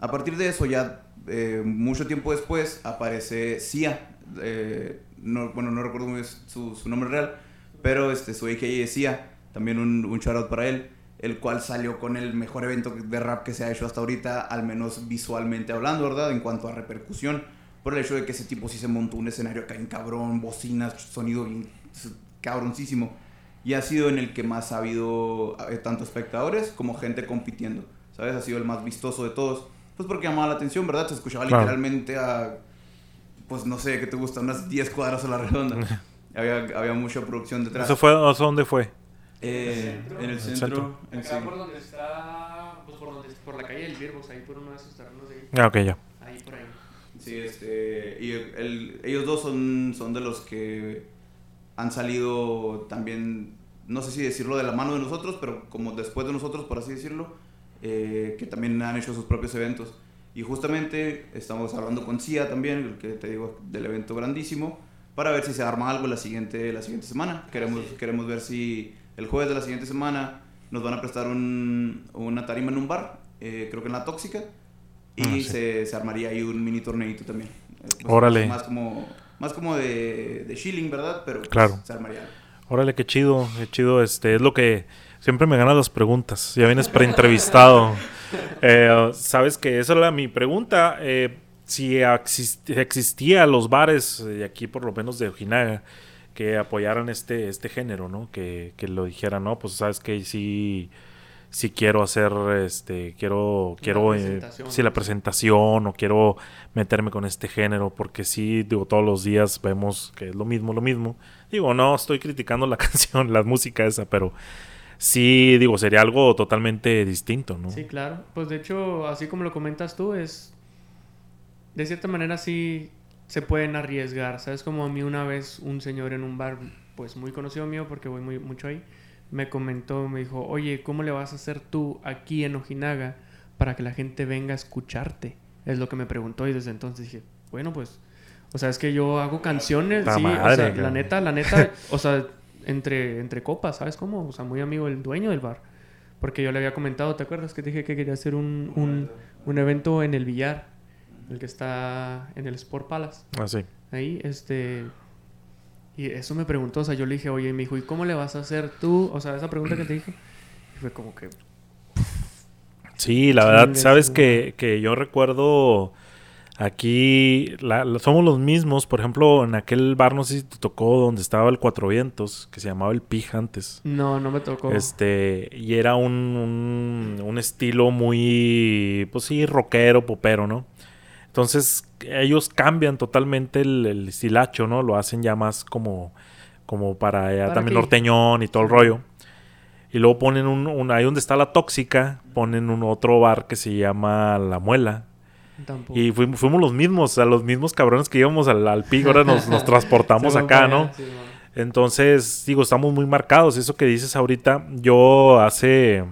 [SPEAKER 3] A partir de eso, ya eh, mucho tiempo después, aparece Cia. eh, no, bueno, no recuerdo muy bien su, nombre real, pero este, su AKA es Cia. También un, un shout out para él, el cual salió con el mejor evento de rap que se ha hecho hasta ahorita, al menos visualmente hablando, ¿verdad? En cuanto a repercusión, por el hecho de que ese tipo sí se montó un escenario acá en cabrón, bocinas, sonido bien cabroncísimo. Y ha sido en el que más ha habido eh, tanto espectadores como gente compitiendo, ¿sabes? Ha sido el más vistoso de todos. Pues porque llamaba la atención, ¿verdad? Se escuchaba
[SPEAKER 1] Claro.
[SPEAKER 3] literalmente a, pues no sé, ¿qué te gusta? Unas 10 cuadras a la redonda. había, había mucha producción detrás.
[SPEAKER 1] ¿Eso fue, ¿eso dónde fue?
[SPEAKER 3] Eh, en el
[SPEAKER 1] el
[SPEAKER 3] centro.
[SPEAKER 1] centro.
[SPEAKER 3] en
[SPEAKER 2] Acá
[SPEAKER 3] sí.
[SPEAKER 2] por donde está, pues por, donde, por la calle del Virbox, ahí por uno de esos terrenos de ahí,
[SPEAKER 1] Ah, ok, ya.
[SPEAKER 2] ahí por ahí.
[SPEAKER 3] Sí, este, y el- ellos dos son, son de los que han salido también, no sé si decirlo de la mano de nosotros, pero como después de nosotros, por así decirlo, eh, que también han hecho sus propios eventos. Y justamente estamos hablando con CIA también, el que te digo del evento grandísimo, para ver si se arma algo la siguiente, la siguiente semana. Queremos, queremos ver si el jueves de la siguiente semana nos van a prestar un, una tarima en un bar, eh, creo que en la Tóxica, y
[SPEAKER 1] Ah, sí.
[SPEAKER 3] se, se armaría ahí un mini torneito también. Pues,
[SPEAKER 1] Órale.
[SPEAKER 3] Más como, más como de, de shilling, ¿verdad? Pero pues,
[SPEAKER 1] Claro.
[SPEAKER 3] se armaría.
[SPEAKER 1] Órale, qué chido, qué chido. Este, es lo que siempre me ganan las preguntas. Ya vienes preentrevistado. Eh, Sabes que esa era mi pregunta. eh, si exist- existía los bares de aquí, por lo menos de Ojinaga, que apoyaran este, este género, ¿no? Que, que lo dijeran, no, pues sabes que sí, sí quiero hacer, este, quiero, quiero, eh, sí, la presentación o quiero meterme con este género, porque sí, digo, todos los días vemos que es lo mismo, lo mismo. Digo, no estoy criticando la canción, la música esa, pero sí, digo, sería algo totalmente distinto, ¿no?
[SPEAKER 2] Sí, claro. Pues de hecho, así como lo comentas tú, es. De cierta manera sí se pueden arriesgar. ¿Sabes? Como a mí una vez un señor en un bar, pues muy conocido mío, porque voy muy, mucho ahí, me comentó, me dijo, oye, ¿cómo le vas a hacer tú aquí en Ojinaga para que la gente venga a escucharte? Es lo que me preguntó y desde entonces dije, bueno, pues. O sea, es que yo hago canciones,
[SPEAKER 1] Ta
[SPEAKER 2] sí,
[SPEAKER 1] madre,
[SPEAKER 2] o sea, la neta, la neta, o sea, entre, entre copas, ¿sabes cómo? O sea, muy amigo del dueño del bar. Porque yo le había comentado, ¿te acuerdas que te dije que quería hacer un, un, un evento en el billar? El que está en el Sport Palace.
[SPEAKER 1] Así.
[SPEAKER 2] Ahí, este... Y eso me preguntó, o sea, yo le dije, oye, y me dijo, ¿y cómo le vas a hacer tú? O sea, esa pregunta que te dije. Y fue como que...
[SPEAKER 1] Sí, la verdad, sabes que, que yo recuerdo aquí, la- la- somos los mismos, por ejemplo, en aquel bar, no sé si te tocó, donde estaba el Cuatro Vientos, que se llamaba el Pig antes.
[SPEAKER 2] No, no me tocó.
[SPEAKER 1] Este, y era un, un, un estilo muy, pues sí, rockero, popero, ¿no? Entonces, ellos cambian totalmente el, el estilacho, ¿no? Lo hacen ya más como, como para ya
[SPEAKER 2] ¿Para
[SPEAKER 1] también norteñón y todo el rollo. Y luego ponen un, un- ahí donde está la tóxica, ponen un otro bar que se llama La Muela.
[SPEAKER 2] Tampoco.
[SPEAKER 1] Y fuimos, fuimos los mismos, o sea, los mismos cabrones que íbamos al, al Pig, ahora nos, nos transportamos acá, ¿no?
[SPEAKER 2] sí.
[SPEAKER 1] Entonces, digo, estamos muy marcados. Eso que dices ahorita, yo hace,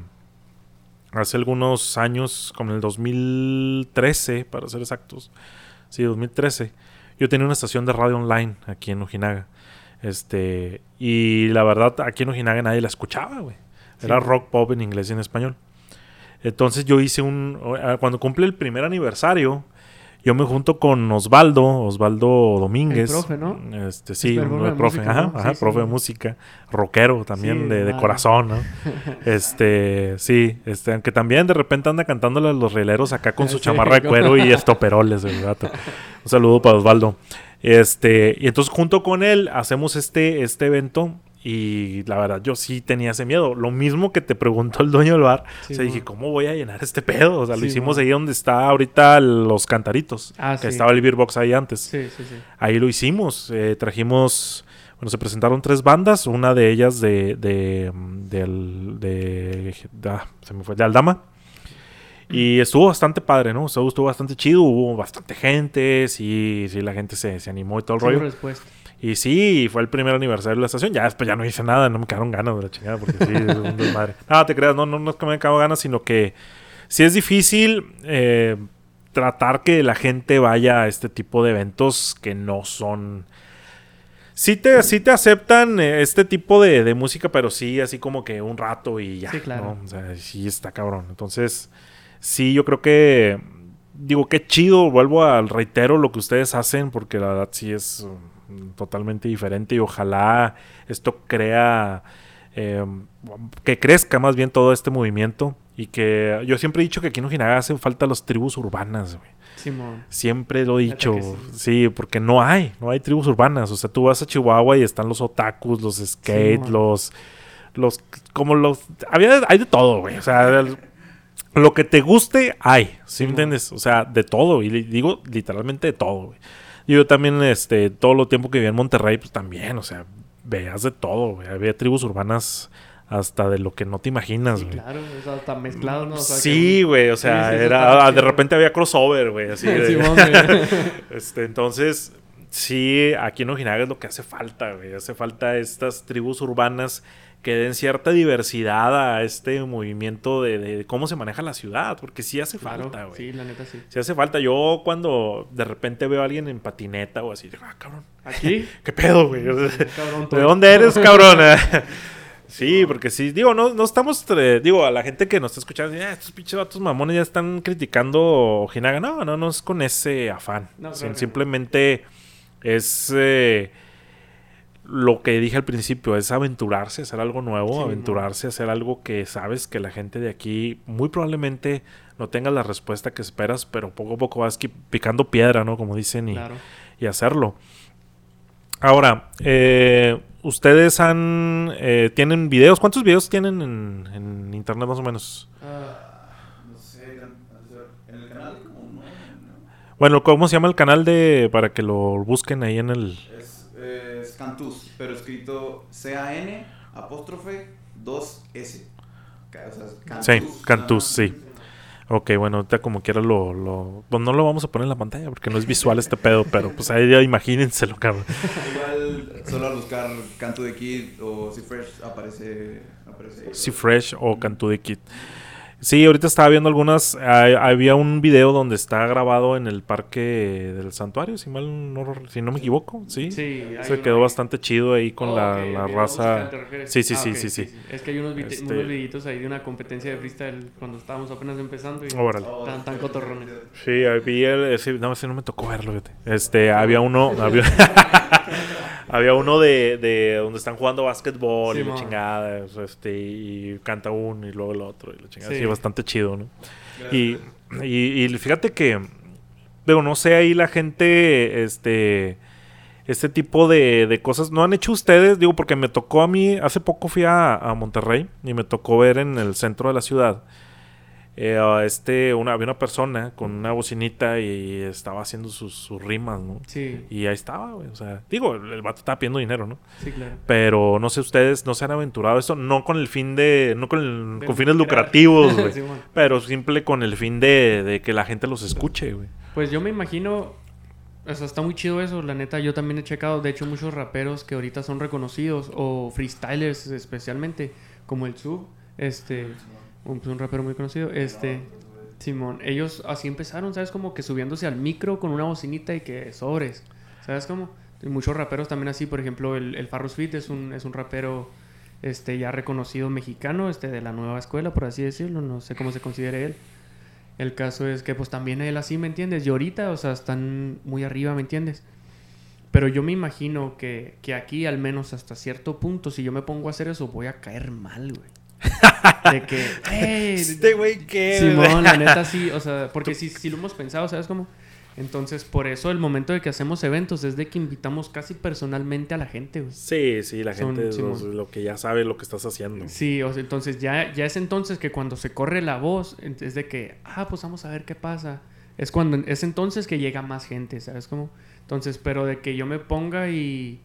[SPEAKER 1] hace algunos años, como en el 2013, para ser exactos, sí, 2013, yo tenía una estación de radio online aquí en Ojinaga. Este, y la verdad, aquí en Ojinaga nadie la escuchaba, güey. Era
[SPEAKER 2] Sí.
[SPEAKER 1] rock pop en inglés y en español. Entonces yo hice un... eh, Cuando cumple el primer aniversario, yo me junto con Osvaldo, Osvaldo Domínguez.
[SPEAKER 2] El profe, ¿no?
[SPEAKER 1] Este, sí,
[SPEAKER 2] el profe
[SPEAKER 1] profe,
[SPEAKER 2] música,
[SPEAKER 1] ajá,
[SPEAKER 2] ¿no?
[SPEAKER 1] ajá,
[SPEAKER 2] Sí, sí.
[SPEAKER 1] profe de música, rockero también,
[SPEAKER 2] Sí,
[SPEAKER 1] de, de corazón, ¿no? este, sí, este, aunque también de repente anda cantándole a los rieleros acá con su chamarra de cuero y estoperoles, el gato. Un saludo para Osvaldo. Este, y entonces junto con él hacemos este, este evento y la verdad yo sí tenía ese miedo. Lo mismo que te preguntó el dueño del bar.
[SPEAKER 2] Sí,
[SPEAKER 1] o sea, dije. ¿cómo voy a llenar este pedo? O sea, lo hicimos
[SPEAKER 2] mon.
[SPEAKER 1] ahí donde está ahorita los cantaritos.
[SPEAKER 2] Ah,
[SPEAKER 1] que
[SPEAKER 2] sí.
[SPEAKER 1] estaba el beer box ahí antes.
[SPEAKER 2] Sí, sí, sí.
[SPEAKER 1] Ahí lo hicimos. eh, trajimos. Bueno, se presentaron tres bandas. Una de ellas de. de. del- de, ah, se me fue. De Aldama. Y estuvo bastante padre, ¿no? Estuvo, estuvo bastante chido. Hubo bastante gente. Sí, sí, la gente se, se animó y todo el
[SPEAKER 2] Sí,
[SPEAKER 1] rollo.
[SPEAKER 2] respuesta.
[SPEAKER 1] Y sí, fue el primer aniversario de la estación. Ya después ya no hice nada, no me quedaron ganas de la chingada, porque sí, es un desmadre. No, te creas, no, no, no es que me quedaron ganas, sino que sí es difícil eh, tratar que la gente vaya a este tipo de eventos que no son. Sí te, sí te aceptan eh, este tipo de, de música, pero sí así como que un rato y ya.
[SPEAKER 2] Sí, claro.
[SPEAKER 1] ¿no? O sea, sí está cabrón. Entonces, sí, yo creo que. Digo, qué chido, vuelvo al reitero lo que ustedes hacen, porque la verdad sí es totalmente diferente y ojalá esto crea. eh, que crezca más bien todo este movimiento. Y que yo siempre he dicho que aquí en Ojinaga hacen falta las tribus urbanas, güey.
[SPEAKER 2] Simón.
[SPEAKER 1] Siempre lo he dicho.
[SPEAKER 2] sí.
[SPEAKER 1] sí. porque no hay, no hay tribus urbanas. O sea, tú vas a Chihuahua y están los otakus, los skate, los, los, como los, había, hay de todo, güey. O sea, el- lo que te guste hay, ¿sí, me
[SPEAKER 2] man.
[SPEAKER 1] entiendes? O sea, de todo. Y digo literalmente de todo, güey. Yo también, este, todo lo tiempo que vivía en Monterrey, pues también, o sea, veas de todo, güey. Había tribus urbanas hasta de lo que no te imaginas,
[SPEAKER 2] Sí,
[SPEAKER 1] güey.
[SPEAKER 2] claro, o sea, tan mezclado, ¿no? O sea,
[SPEAKER 1] Sí, güey, o sea,
[SPEAKER 2] Sí, sí, eso
[SPEAKER 1] era, ah, de repente había crossover, güey, así de- este, entonces, sí, aquí en Ojinaga es lo que hace falta, güey. Hace falta estas tribus urbanas que den cierta diversidad a este movimiento de, de cómo se maneja la ciudad, porque sí hace
[SPEAKER 2] Claro,
[SPEAKER 1] falta, güey.
[SPEAKER 2] sí, la neta sí.
[SPEAKER 1] Sí hace falta. Yo cuando de repente veo a alguien en patineta o así, digo, ah, cabrón,
[SPEAKER 2] Aquí,
[SPEAKER 1] ¿qué pedo, güey?
[SPEAKER 2] cabrón,
[SPEAKER 1] ¿De dónde eres, cabrón? sí, porque sí, digo, no, no estamos, eh, digo, a la gente que nos está escuchando, "Ah, estos pinches vatos mamones ya están criticando Ojinaga. No, no, no es con ese afán.
[SPEAKER 2] No,
[SPEAKER 1] Sim-
[SPEAKER 2] claro que no.
[SPEAKER 1] simplemente es eh, lo que dije al principio, es aventurarse, hacer algo nuevo,
[SPEAKER 2] Sí,
[SPEAKER 1] aventurarse, hacer algo que sabes que la gente de aquí muy probablemente no tenga la respuesta que esperas, pero poco a poco vas picando piedra, ¿no? Como dicen, y,
[SPEAKER 2] Claro.
[SPEAKER 1] y hacerlo. Ahora, eh, ustedes han eh, tienen videos. ¿Cuántos videos tienen en, en internet más o menos?
[SPEAKER 3] No sé, en el canal como nueve, ¿no?
[SPEAKER 1] Bueno, ¿cómo se llama el canal de para que lo busquen ahí en el?
[SPEAKER 3] Es, es Cantus, pero escrito C-A-N apóstrofe 2-S. Ca- o sea,
[SPEAKER 1] Sí,
[SPEAKER 3] Cantus,
[SPEAKER 1] Cantus,
[SPEAKER 3] nada
[SPEAKER 1] sí. Ok, bueno, ahorita como quiera lo, lo pues no lo vamos a poner en la pantalla porque no es visual este pedo, pero pues ahí ya imagínenselo, cabrón.
[SPEAKER 3] Igual, solo al buscar Cantu de Kid o Si Fresh aparece. aparece ahí.
[SPEAKER 1] Si Fresh o Cantú de Kid. Sí, ahorita estaba viendo algunas. hay- había un video donde está grabado en el parque del santuario, si mal no, si no me equivoco, sí.
[SPEAKER 2] Sí,
[SPEAKER 1] Se quedó bastante chido ahí con
[SPEAKER 2] Oh,
[SPEAKER 1] la, raza. Sí, sí,
[SPEAKER 2] Ah,
[SPEAKER 1] sí,
[SPEAKER 2] ok,
[SPEAKER 1] sí, sí.
[SPEAKER 2] Es que hay unos,
[SPEAKER 1] Este-
[SPEAKER 2] unos videitos ahí de una competencia de freestyle cuando estábamos apenas empezando y.
[SPEAKER 3] Oh,
[SPEAKER 2] tan, tan
[SPEAKER 3] sí,
[SPEAKER 2] cotorrones.
[SPEAKER 1] Sí, había el- ese- no, ese no me tocó verlo, fíjate. Este, había uno, había, había uno de, de donde están jugando básquetbol y la chingada, este, y canta uno y luego el otro y la chingada. Sí, Bastante chido, ¿no? Y, y, y fíjate que, digo, no sé, ahí la gente, este, este tipo de, de cosas, ¿no han hecho ustedes? Digo, porque me tocó a mí, hace poco fui a, a Monterrey y me tocó ver en el centro de la ciudad, eh, este, una, había una persona con una bocinita y estaba haciendo sus, sus rimas, ¿no?
[SPEAKER 2] Sí,
[SPEAKER 1] Y ahí estaba, güey, o sea, digo, el, el vato estaba pidiendo dinero, ¿no?
[SPEAKER 2] sí, claro.
[SPEAKER 1] Pero no sé, ustedes no se han aventurado esto, no con el fin de, no con, el-
[SPEAKER 2] De
[SPEAKER 1] con fines lucrativos, güey. Pero simple con el fin de, de que la gente los escuche, güey.
[SPEAKER 2] Pues yo me imagino, o sea, está muy chido eso, la neta, yo también he checado, de hecho, muchos raperos que ahorita son reconocidos, o freestylers especialmente, como el Sub, este, un, pues, un rapero muy conocido, este, Simón, ellos así empezaron, ¿sabes? Como que subiéndose al micro con una bocinita y que sobres, ¿sabes cómo? Y muchos raperos también así, por ejemplo, el, el Farros Fit es un, es un rapero, este, ya reconocido mexicano, este, de la nueva escuela, por así decirlo, no sé cómo se considere él. El caso es que pues también él así, ¿me entiendes? Y ahorita, o sea, están muy arriba, ¿me entiendes? Pero yo me imagino que, que aquí, al menos hasta cierto punto, si yo me pongo a hacer eso, voy a caer mal, güey. De que, "Ey,
[SPEAKER 1] Este güey que...
[SPEAKER 2] Simón, la neta sí, o sea, porque sí, sí lo hemos pensado, ¿sabes cómo? Entonces, por eso el momento de que hacemos eventos es de que invitamos casi personalmente a la gente, güey.
[SPEAKER 1] Sí, sí, la
[SPEAKER 2] Son-
[SPEAKER 1] gente los- lo que ya sabe lo que estás haciendo.
[SPEAKER 2] Sí, o sea, entonces ya, ya es entonces que cuando se corre la voz, es de que, ah, pues vamos a ver qué pasa. Es cuando es entonces que llega más gente, ¿sabes cómo? Entonces, pero de que yo me ponga y,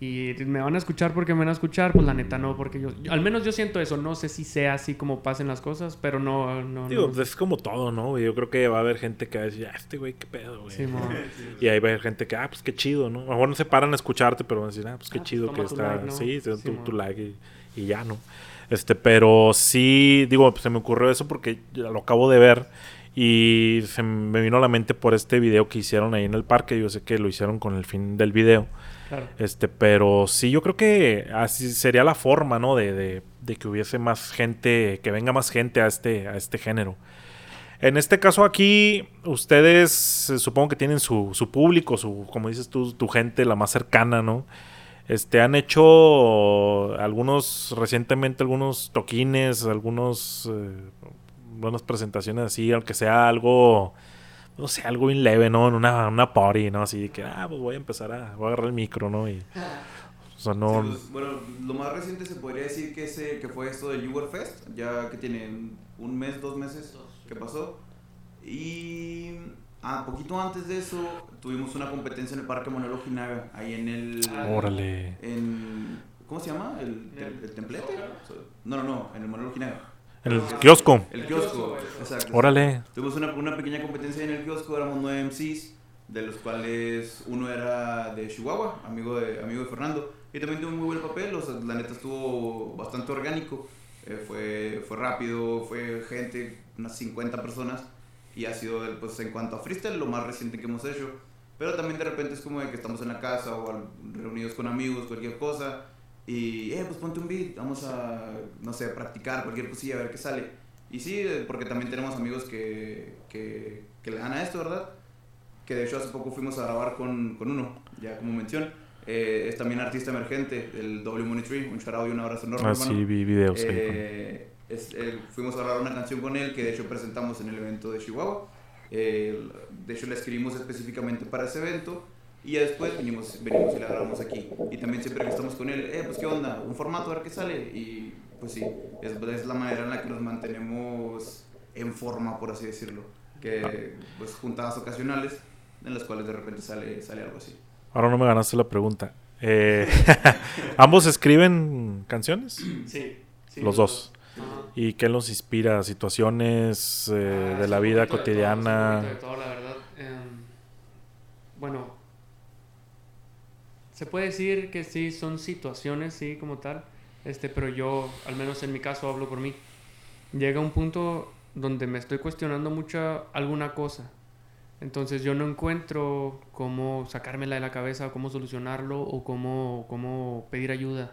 [SPEAKER 2] y me van a escuchar porque me van a escuchar, pues la neta no, porque yo, yo- al menos yo siento eso, no sé si sea así como pasen las cosas, pero no, no,
[SPEAKER 1] Digo,
[SPEAKER 2] no.
[SPEAKER 1] pues, es como todo, ¿no? Yo creo que va a haber gente que va a decir, ah, este güey, qué pedo, güey. Y ahí va a haber gente que, ah, pues qué chido, ¿no? A lo mejor no se paran a escucharte, pero van a decir, ah, pues qué
[SPEAKER 2] Ah, pues,
[SPEAKER 1] chido que está.
[SPEAKER 2] like, ¿no?
[SPEAKER 1] Sí, te dan tu, tu like y, y ya, ¿no? Este, pero sí, digo, pues, se me ocurrió eso porque lo acabo de ver y se me vino a la mente por este video que hicieron ahí en el parque. Yo sé que lo hicieron con el fin del video. Este, pero sí, yo creo que así sería la forma, ¿no? De, de- de que hubiese más gente, que venga más gente a este, a este género. En este caso aquí, ustedes eh, supongo que tienen su, su público, su, como dices tú, tu gente, la más cercana, ¿no? Este, han hecho algunos, recientemente algunos toquines, algunos, eh, buenas presentaciones así, aunque sea algo, no sé, algo bien leve, ¿no? En una, una party, ¿no? Así de que, ah, pues voy a empezar a, voy a agarrar el micro, ¿no? Y, o sea, no...
[SPEAKER 3] Sí, pues, bueno, lo más reciente se podría decir que, ese, que fue esto del Uber Fest, ya que tiene un- un mes, dos meses que pasó. Y ah, poquito antes de eso tuvimos una competencia en el Parque Manuel Ojinaga, ahí en el...
[SPEAKER 1] Órale.
[SPEAKER 3] En, ¿Cómo se llama? ¿El, el, el templete? No, no, no, en el Manuel Ojinaga.
[SPEAKER 1] El kiosco.
[SPEAKER 3] El kiosco, exacto.
[SPEAKER 1] Órale.
[SPEAKER 3] Tuvimos una, una pequeña competencia en el kiosco, éramos nueve MCs, de los cuales uno era de Chihuahua, amigo de, amigo de Fernando, y también tuvo un muy buen papel, o sea, la neta estuvo bastante orgánico, eh, fue, fue rápido, fue gente, unas 50 personas, y ha sido, pues en cuanto a freestyle, lo más reciente que hemos hecho. Pero también de repente es como de que estamos en la casa o al- reunidos con amigos, cualquier cosa, y, eh, pues ponte un beat, vamos a, no sé, practicar cualquier cosilla, a ver qué sale. Y sí, eh, porque también tenemos amigos que, que, que le dan a esto, ¿verdad? Que de hecho hace poco fuimos a grabar con, con uno, ya como mención. Eh, es también artista emergente, el W Money Tree, un out y un abrazo enorme.
[SPEAKER 1] Ah,
[SPEAKER 3] hermano.
[SPEAKER 1] sí, vi videos.
[SPEAKER 3] Eh, es- eh, fuimos a grabar una canción con él que de hecho presentamos en el evento de Chihuahua. Eh, de hecho la escribimos específicamente para ese evento y ya después venimos, venimos y la grabamos aquí. Y también siempre que estamos con él, eh, pues qué onda, un formato a ver qué sale. Y pues sí, es, es la manera en la que nos mantenemos en forma, por así decirlo. Que pues juntadas ocasionales en las cuales de repente sale, sale algo así.
[SPEAKER 1] Ahora no me ganaste la pregunta. Eh, ¿Ambos escriben canciones?
[SPEAKER 2] Sí. sí,
[SPEAKER 1] Los dos.
[SPEAKER 2] Ajá.
[SPEAKER 1] ¿Y qué los inspira? ¿Situaciones eh,
[SPEAKER 2] Ah,
[SPEAKER 1] de la vida
[SPEAKER 2] poquito de todo,
[SPEAKER 1] cotidiana?
[SPEAKER 2] de todo, la verdad. Em, bueno, se puede decir que sí, son situaciones, sí, como tal. Este, pero yo, al menos en mi caso, hablo por mí. Llega un punto donde me estoy cuestionando mucho alguna cosa. Entonces yo no encuentro cómo sacármela de la cabeza, cómo solucionarlo o cómo, cómo pedir ayuda.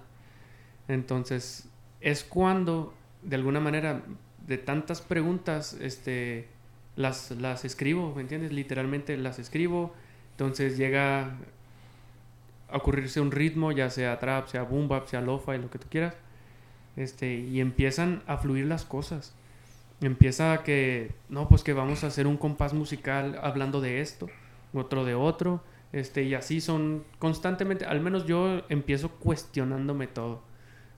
[SPEAKER 2] Entonces es cuando, de alguna manera, de tantas preguntas, este, las, las escribo, ¿me entiendes? Literalmente las escribo. Entonces llega ocurrirse un ritmo, ya sea trap, sea boom bap, sea lo-fi, lo que tú quieras. Este, y empiezan a fluir las cosas. Empieza a que, no, pues que vamos a hacer un compás musical hablando de esto, otro de otro, este, y así son constantemente, al menos yo empiezo cuestionándome todo.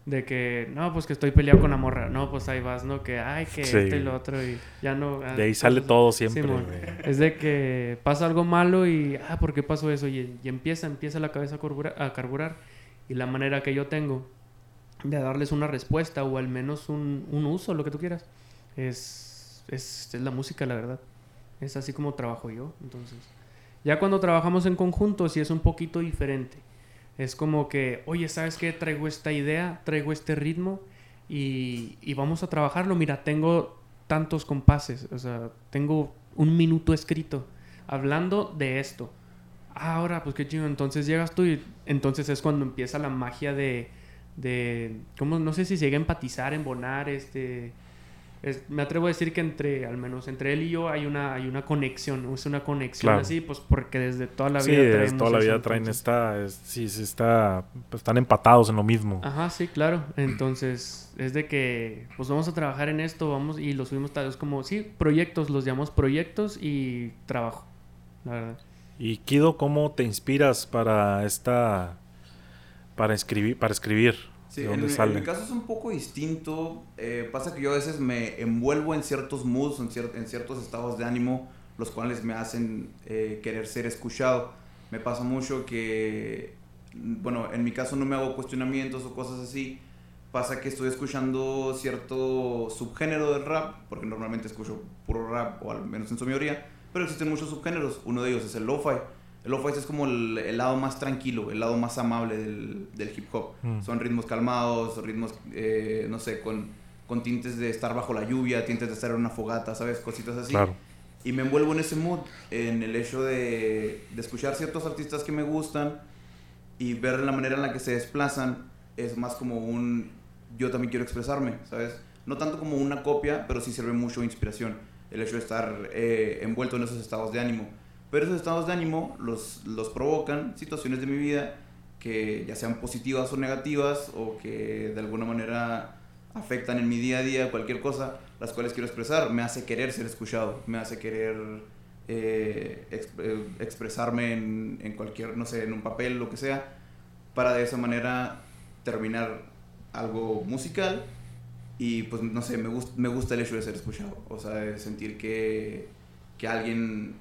[SPEAKER 2] De que, no, pues que estoy peleado con la morra, no, pues ahí vas, ¿no? Que, ay, que
[SPEAKER 1] Sí.
[SPEAKER 2] esto y lo otro, y ya no. ah,
[SPEAKER 1] De ahí sale todo siempre.
[SPEAKER 2] Es de que pasa algo malo y, ah, ¿por qué pasó eso? Y, y empieza, empieza la cabeza a carburar, a carburar. Y la manera que yo tengo de darles una respuesta o al menos un, un uso, lo que tú quieras, es, es, es la música, la verdad. Es así como trabajo yo. Entonces, ya cuando trabajamos en conjunto, sí es un poquito diferente. Es como que, oye, ¿sabes qué? Traigo esta idea, traigo este ritmo y, y vamos a trabajarlo. Mira, tengo tantos compases, o sea, tengo un minuto escrito hablando de esto. Ah, ahora, pues qué chido. Entonces llegas tú y entonces es cuando empieza la magia de, de ¿cómo? No sé si llega a empatizar, embonar, este... es- me atrevo a decir que entre, al menos entre él y yo, hay una, hay una conexión. Es una conexión
[SPEAKER 1] Claro.
[SPEAKER 2] así, pues porque desde toda la
[SPEAKER 1] Sí,
[SPEAKER 2] vida
[SPEAKER 1] desde
[SPEAKER 2] traemos
[SPEAKER 1] toda la
[SPEAKER 2] eso,
[SPEAKER 1] vida traen
[SPEAKER 2] entonces-
[SPEAKER 1] esta... es- sí, sí, está... pues, están empatados en lo mismo.
[SPEAKER 2] Ajá, sí, claro. Entonces, es de que, pues vamos a trabajar en esto, vamos, y lo subimos tal vez como, sí, proyectos, los llamamos proyectos y trabajo, la verdad.
[SPEAKER 1] Y Kido, ¿cómo te inspiras para esta... para escribir, para escribir?
[SPEAKER 3] Sí,
[SPEAKER 1] ¿De
[SPEAKER 3] en,
[SPEAKER 1] dónde
[SPEAKER 3] mi- en
[SPEAKER 1] sale?
[SPEAKER 3] mi caso es un poco distinto. eh, pasa que yo a veces me envuelvo en ciertos moods, en, cier- en ciertos estados de ánimo, los cuales me hacen eh, querer ser escuchado. Me pasa mucho que, bueno, en mi caso no me hago cuestionamientos o cosas así. Pasa que estoy escuchando cierto subgénero del rap, porque normalmente escucho puro rap, o al menos en su mayoría, pero existen muchos subgéneros. Uno de ellos es el lo-fi. El lo-fi es como el, el lado más tranquilo, el lado más amable del, del hip hop.
[SPEAKER 1] Mm.
[SPEAKER 3] Son ritmos calmados, ritmos, eh, no sé, con, con tintes de estar bajo la lluvia, tintes de estar en una fogata, ¿sabes? Cositas así.
[SPEAKER 1] Claro.
[SPEAKER 3] Y me envuelvo en ese mood, en el hecho de, de escuchar ciertos artistas que me gustan y ver la manera en la que se desplazan. Es más como un, yo también quiero expresarme, ¿sabes? No tanto como una copia, pero sí sirve mucho de inspiración. El hecho de estar eh, envuelto en esos estados de ánimo. Pero esos estados de ánimo los, los provocan situaciones de mi vida que ya sean positivas o negativas o que de alguna manera afectan en mi día a día cualquier cosa, las cuales quiero expresar, me hace querer ser escuchado, me hace querer eh, eh, expresarme en, en cualquier, no sé, en un papel, lo que sea, para de esa manera terminar algo musical y pues no sé, me, gust- me gusta el hecho de ser escuchado, o sea, de sentir que, que alguien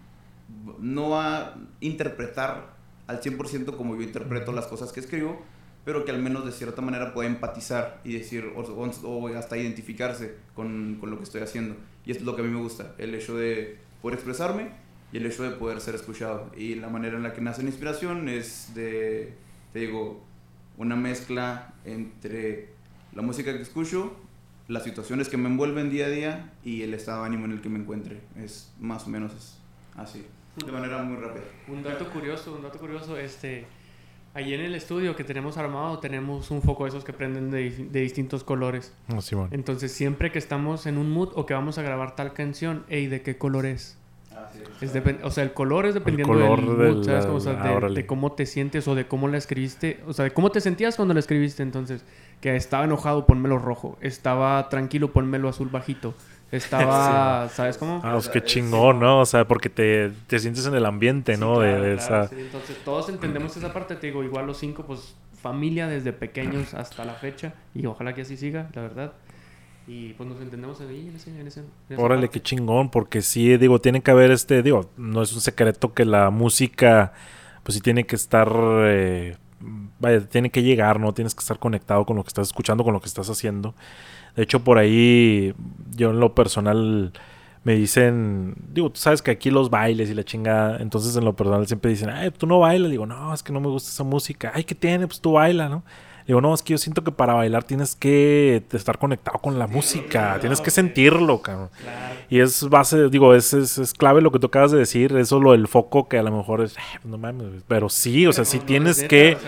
[SPEAKER 3] no va a interpretar al 100% como yo interpreto las cosas que escribo, pero que al menos de cierta manera pueda empatizar y decir, o, o- hasta identificarse con, con lo que estoy haciendo. Y esto es lo que a mí me gusta, el hecho de poder expresarme y el hecho de poder ser escuchado. Y la manera en la que nace la inspiración es de, te digo, una mezcla entre la música que escucho, las situaciones que me envuelven día a día y el estado de ánimo en el que me encuentre. Es más o menos así, de manera muy rápida.
[SPEAKER 2] Un dato curioso, un dato curioso, este, ahí en el estudio que tenemos armado tenemos un foco de esos que prenden de, de distintos colores.
[SPEAKER 1] No, Simón.
[SPEAKER 2] Entonces siempre que estamos en un mood o que vamos a grabar tal canción, ey, ¿de qué color es? Es o sea, el color es dependiendo
[SPEAKER 1] color
[SPEAKER 2] del
[SPEAKER 1] del-
[SPEAKER 2] mood, ¿sabes? Como, o sea,
[SPEAKER 1] ah,
[SPEAKER 2] de,
[SPEAKER 1] órale.
[SPEAKER 2] de cómo te sientes o de cómo la escribiste. O sea, de cómo te sentías cuando la escribiste. Entonces, que estaba enojado, ponmelo rojo. Estaba tranquilo, ponmelo azul bajito. Estaba, ¿sabes cómo?
[SPEAKER 1] Ah, pues qué chingón, ¿no? O sea, porque te, te sientes en el ambiente,
[SPEAKER 2] Sí,
[SPEAKER 1] ¿no? De-
[SPEAKER 2] claro,
[SPEAKER 1] de,
[SPEAKER 2] claro,
[SPEAKER 1] esa...
[SPEAKER 2] sí. Entonces, todos entendemos esa parte. Te digo, igual los cinco, pues, familia desde pequeños hasta la fecha. Y ojalá que así siga, la verdad. Y pues nos entendemos ahí en ese... En ese en
[SPEAKER 1] Órale,
[SPEAKER 2] parte.
[SPEAKER 1] qué chingón, porque sí, digo, tiene que haber este, digo, no es un secreto que la música, pues sí tiene que estar, eh, vaya, tiene que llegar, ¿no? Tienes que estar conectado con lo que estás escuchando, con lo que estás haciendo. De hecho, por ahí, yo en lo personal me dicen, digo, tú sabes que aquí los bailes y la chingada, entonces en lo personal siempre dicen, ay, tú no bailas, digo, no, es que no me gusta esa música, ay, ¿qué tiene? Pues tú baila, ¿no? Digo, no, es que yo siento que para bailar tienes que estar conectado con la música, tienes que sentirlo, cabrón.
[SPEAKER 2] Claro.
[SPEAKER 1] Y es base, digo, es, es, es clave lo que tú acabas de decir, eso lo del foco que a lo mejor es, "Ay, pues no mames, güey". pero sí, o sea, sí tienes que...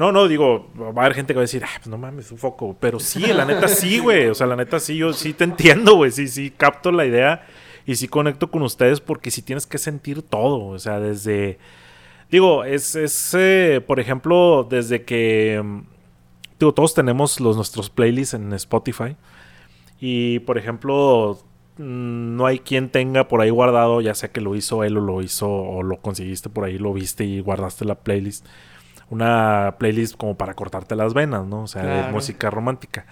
[SPEAKER 1] No, no, digo, va a haber gente que va a decir, "Ay, pues no mames, un foco, pero sí, la neta sí, güey, o sea, la neta sí, yo sí te entiendo, güey, sí, sí, capto la idea y sí conecto con ustedes porque sí tienes que sentir todo, o sea, desde... Digo, es, es eh, por ejemplo, desde que... Digo, todos tenemos los, nuestros playlists en Spotify. Y, por ejemplo, mm, no hay quien tenga por ahí guardado, ya sea que lo hizo él o lo hizo o lo conseguiste por ahí, lo viste y guardaste la playlist. Una playlist como para cortarte las venas, ¿no? O sea, de música romántica.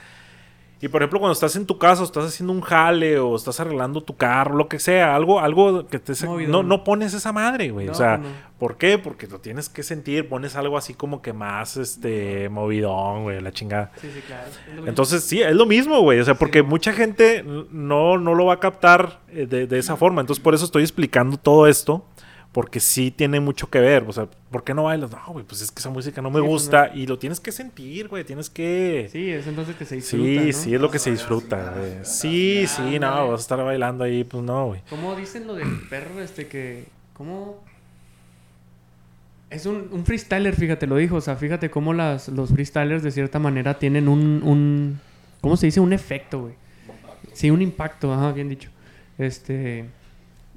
[SPEAKER 1] Y por ejemplo, cuando estás en tu casa, o estás haciendo un jale, o estás arreglando tu carro, lo que sea, algo, algo que te no, no pones esa madre, güey. o
[SPEAKER 2] No,
[SPEAKER 1] sea,
[SPEAKER 2] pues no.
[SPEAKER 1] ¿por qué? Porque lo tienes que sentir, pones algo así como que más este movidón, güey, la chingada.
[SPEAKER 2] Sí, sí, claro.
[SPEAKER 1] Entonces, sí, es lo mismo, güey. O sea, porque
[SPEAKER 2] Sí.
[SPEAKER 1] mucha gente no, no lo va a captar eh, de, de esa forma. Entonces, por eso estoy explicando todo esto. Porque sí tiene mucho que ver. O sea, ¿por qué no bailas? No, güey, pues es que esa música no me
[SPEAKER 2] Sí, pues,
[SPEAKER 1] gusta. Y lo tienes que sentir, güey. Tienes que...
[SPEAKER 2] Sí, es entonces que se disfruta,
[SPEAKER 1] Sí,
[SPEAKER 2] ¿no?
[SPEAKER 1] sí, es lo que se disfruta, güey. Sí, sí, no,
[SPEAKER 2] Ándale.
[SPEAKER 1] vas a estar bailando ahí, pues no, güey.
[SPEAKER 2] ¿Cómo dicen lo del perro este que... ¿Cómo...? Es un, un freestyler, fíjate, lo dijo. O sea, fíjate cómo las, los freestylers de cierta manera tienen un, un... ¿Cómo se dice? Un efecto, güey. Sí, un impacto, ajá, bien dicho. Este...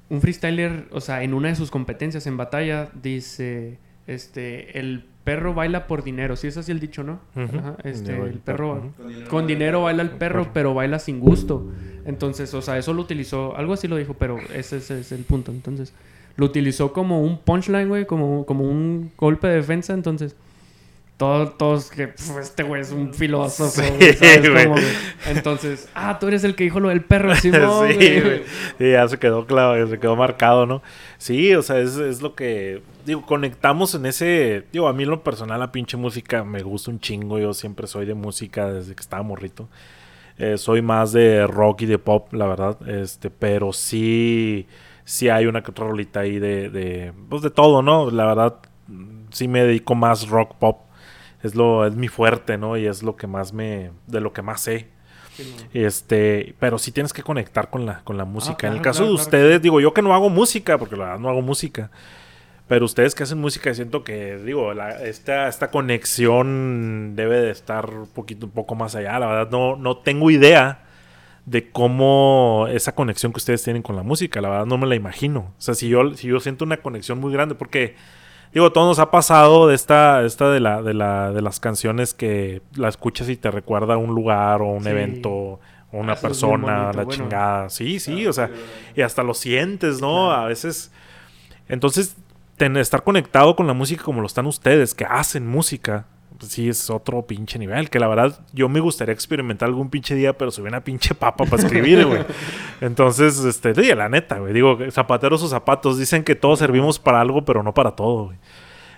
[SPEAKER 2] Un freestyler, o sea, en una de sus competencias en batalla, dice... Este... El perro baila por dinero. Sí, es así el dicho, ¿no? Ajá, este,
[SPEAKER 1] Dinero,
[SPEAKER 2] el perro... Con dinero baila el perro,
[SPEAKER 1] perro.
[SPEAKER 2] pero baila sin gusto. Entonces, o sea, eso lo utilizó, algo así lo dijo, pero ese, ese es el punto. Entonces, lo utilizó como un punchline, güey, como, como un golpe de defensa. Entonces, todos, todos que "Pf, este güey es un filósofo,
[SPEAKER 1] Sí,
[SPEAKER 2] güey", ¿sabes
[SPEAKER 1] güey.
[SPEAKER 2] cómo, güey? Entonces, ah, tú eres el que dijo lo del perro, Simón,
[SPEAKER 1] sí,
[SPEAKER 2] güey.
[SPEAKER 1] güey. Sí, ya se quedó claro, se quedó marcado, ¿no? Sí, o sea, es, es lo que. Digo, conectamos en ese. Digo, a mí en lo personal, la pinche música me gusta un chingo. Yo siempre soy de música desde que estaba morrito. Eh, soy más de rock y de pop, la verdad. Este, pero sí. Sí hay una que otra rolita ahí de, de. Pues de todo, ¿no? La verdad. Sí me dedico más rock pop. Es lo, es mi fuerte, ¿no? Y es lo que más me. de lo que más sé. Este, pero sí tienes que conectar con la, con la música. en el
[SPEAKER 2] Ah, claro,
[SPEAKER 1] caso
[SPEAKER 2] claro,
[SPEAKER 1] de
[SPEAKER 2] claro
[SPEAKER 1] ustedes, digo, yo que no hago música, porque la verdad no hago música. Pero ustedes que hacen música, siento que, digo, la- esta, esta conexión debe de estar un poquito, un poco más allá. La verdad, no, no tengo idea de cómo esa conexión que ustedes tienen con la música. La verdad, no me la imagino. O sea, si yo, si yo siento una conexión muy grande, porque, digo, todo nos ha pasado de esta, esta de, la, de, la, de las canciones que la escuchas y te recuerda a un lugar o un
[SPEAKER 2] Sí.
[SPEAKER 1] evento o una
[SPEAKER 2] Ah, eso
[SPEAKER 1] persona, la
[SPEAKER 2] bueno.
[SPEAKER 1] chingada. Sí, sí, o sea, y hasta lo sientes, ¿no? A veces. Entonces, ten- estar conectado con la música como lo están ustedes, que hacen música, sí es otro pinche nivel. Que la verdad, yo me gustaría experimentar algún pinche día, pero soy una pinche papa para escribir, güey. Entonces, este, oye, la neta, güey. Digo, zapateros o zapatos. Dicen que todos servimos para algo, pero no para todo, güey.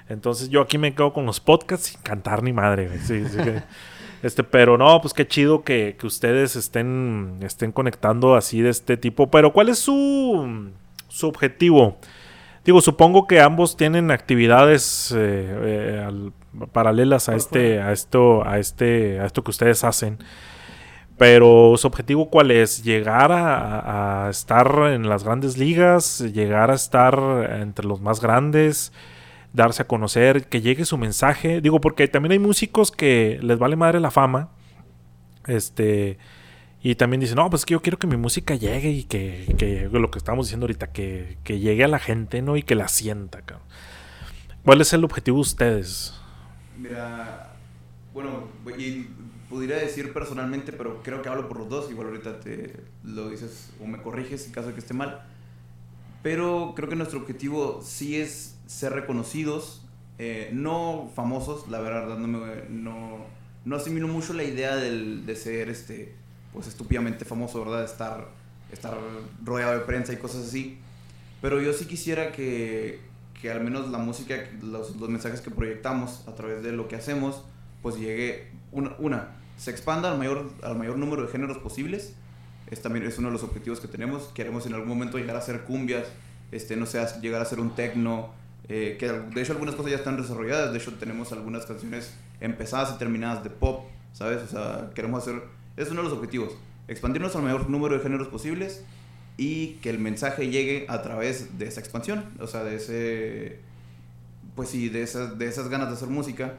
[SPEAKER 1] Entonces, yo aquí me quedo con los podcasts sin cantar ni madre, güey. Sí, sí que- Este, pero no, pues qué chido que, que ustedes estén, estén conectando así de este tipo. Pero, ¿cuál es su, su objetivo? Digo, supongo que ambos tienen actividades eh, eh, al- paralelas a este, a esto, a este, a esto que ustedes hacen. Pero su objetivo cuál es? Llegar a, a, estar en las grandes ligas, llegar a estar entre los más grandes, darse a conocer, que llegue su mensaje. Digo, porque también hay músicos que les vale madre la fama. Este. Y también dicen, no, pues que yo quiero que mi música llegue y que, que lo que estamos diciendo ahorita, que, que, llegue a la gente, ¿no? Y que la sienta, cabrón. ¿Cuál es el objetivo de ustedes?
[SPEAKER 3] Mira, bueno, y pudiera decir personalmente, pero creo que hablo por los dos, igual ahorita te lo dices o me corriges en caso de que esté mal. Pero creo que nuestro objetivo sí es ser reconocidos, eh, no famosos, la verdad no, me, no, no asimilo mucho la idea del, de ser este, pues estúpidamente famoso, ¿verdad? Estar, estar rodeado de prensa y cosas así. Pero yo sí quisiera que, que al menos la música, los, los, mensajes que proyectamos a través de lo que hacemos, pues llegue, una, una se expanda al mayor, al mayor número de géneros posibles. Es también es uno de los objetivos que tenemos. Queremos en algún momento llegar a hacer cumbias, este, no sé, llegar a hacer un techno, eh, que de hecho algunas cosas ya están desarrolladas, de hecho tenemos algunas canciones empezadas y terminadas de pop, ¿sabes? O sea, queremos hacer, es uno de los objetivos, expandirnos al mayor número de géneros posibles y que el mensaje llegue a través de esa expansión, o sea, de ese, pues sí, de esas, de esas ganas de hacer música.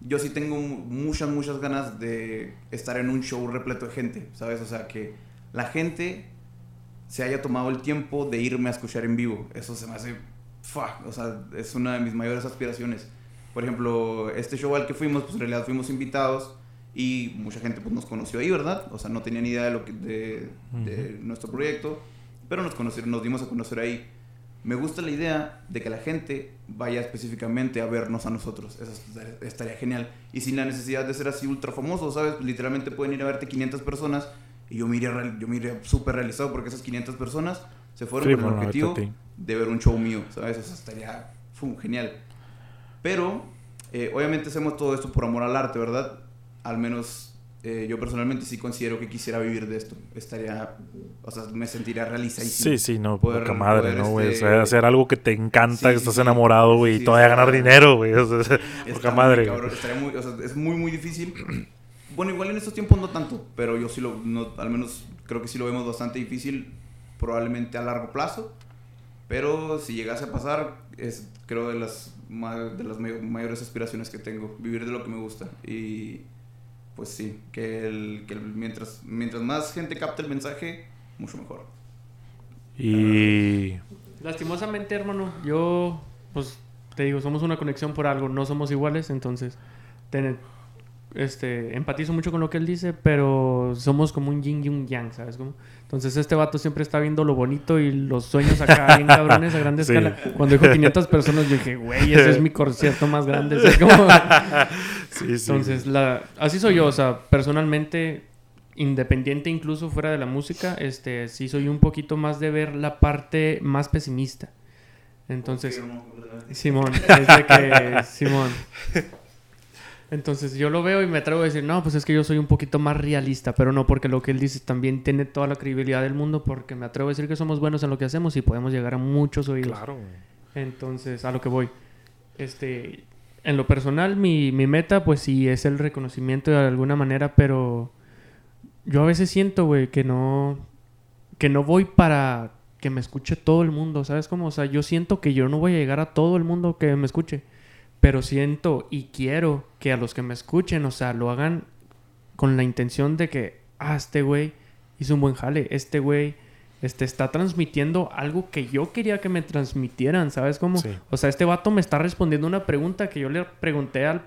[SPEAKER 3] Yo sí tengo muchas, muchas ganas de estar en un show repleto de gente, ¿sabes? O sea, que la gente se haya tomado el tiempo de irme a escuchar en vivo. Eso se me hace fuck, o sea, es una de mis mayores aspiraciones. Por ejemplo, este show al que fuimos, pues en realidad fuimos invitados y mucha gente pues nos conoció ahí, ¿verdad? O sea, no tenía ni idea de, lo que, de, de nuestro proyecto, pero nos, conocieron, nos dimos a conocer ahí. Me gusta la idea de que la gente vaya específicamente a vernos a nosotros. Eso estaría genial. Y sin la necesidad de ser así ultra famoso, ¿sabes? Literalmente pueden ir a verte 500 personas y yo me iría, yo me iría súper realizado porque esas 500 personas se fueron sí, con el objetivo de ver un show mío, ¿sabes? Eso estaría fue genial. Pero, eh, obviamente hacemos todo esto por amor al arte, ¿verdad? Al menos eh, yo personalmente sí considero que quisiera vivir de esto. Estaría, o sea, me sentiría realizadísimo.
[SPEAKER 1] Sí, sí, no, poder, poca madre, ¿no, güey? Este... O sea, hacer algo que te encanta, sí, que estás sí, enamorado, güey, sí, y todavía ganar dinero, güey. O sea, poca madre.
[SPEAKER 3] Cabrón, estaría muy, o sea, es muy, muy difícil. Bueno, igual en estos tiempos no tanto, pero yo sí lo, no, al menos creo que sí lo vemos bastante difícil probablemente a largo plazo. Pero si llegase a pasar, es creo de las, de las mayores aspiraciones que tengo, vivir de lo que me gusta. Y pues sí, que, el, que el, mientras, mientras más gente capte el mensaje, mucho mejor.
[SPEAKER 1] Y...
[SPEAKER 2] Lastimosamente, hermano, yo, pues te digo, somos una conexión por algo, no somos iguales, entonces ten, este, empatizo mucho con lo que él dice, pero somos como un yin y un yang, ¿sabes? Como, entonces este vato siempre está viendo lo bonito y los sueños acá bien cabrones a grande sí. escala. Cuando dijo 500 personas, yo dije, güey, ese es mi concierto más grande. ¿sabes? Como... sí, sí. Entonces, la... así soy yo, o sea, personalmente, independiente incluso fuera de la música, este, sí soy un poquito más de ver la parte más pesimista. Entonces, Simón, es de que, Simón. Entonces yo lo veo y me atrevo a decir, no, pues es que yo soy un poquito más realista, pero no porque lo que él dice también tiene toda la credibilidad del mundo, porque me atrevo a decir que somos buenos en lo que hacemos y podemos llegar a muchos oídos.
[SPEAKER 1] Claro.
[SPEAKER 2] Entonces, a lo que voy. Este, en lo personal, mi, mi meta, pues sí, es el reconocimiento de alguna manera, pero yo a veces siento, güey, que no, que no voy para que me escuche todo el mundo, ¿sabes cómo? O sea, yo siento que yo no voy a llegar a todo el mundo que me escuche. Pero siento y quiero que a los que me escuchen, o sea, lo hagan con la intención de que, ah, este güey hizo un buen jale, este güey este, está transmitiendo algo que yo quería que me transmitieran, ¿sabes cómo? Sí. O sea, este vato me está respondiendo una pregunta que yo le pregunté al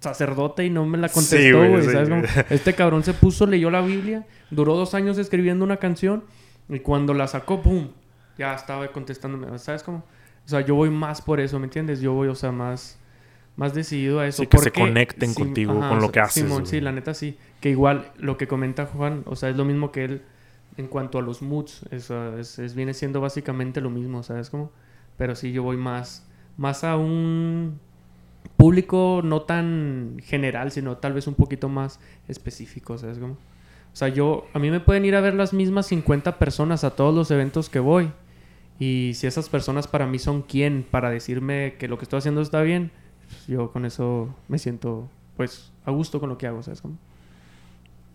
[SPEAKER 2] sacerdote y no me la contestó, güey, sí, ¿sabes cómo? Este cabrón se puso, leyó la Biblia, duró dos años escribiendo una canción y cuando la sacó, ¡pum! Ya estaba contestándome, ¿sabes cómo? O sea, yo voy más por eso, ¿me entiendes? Yo voy, o sea, más, más decidido a eso.
[SPEAKER 1] Sí, que se conecten sí, contigo, ajá, con lo que haces.
[SPEAKER 2] Simón, sí, la neta sí. Que igual lo que comenta Juan, o sea, es lo mismo que él en cuanto a los moods. Eso es, es, viene siendo básicamente lo mismo, ¿sabes cómo? Pero sí, yo voy más, más a un público no tan general, sino tal vez un poquito más específico, ¿sabes cómo? O sea, yo, a mí me pueden ir a ver las mismas 50 personas a todos los eventos que voy. Y si esas personas para mí son quién para decirme que lo que estoy haciendo está bien, pues, yo con eso me siento, pues, a gusto con lo que hago, ¿sabes? cómo?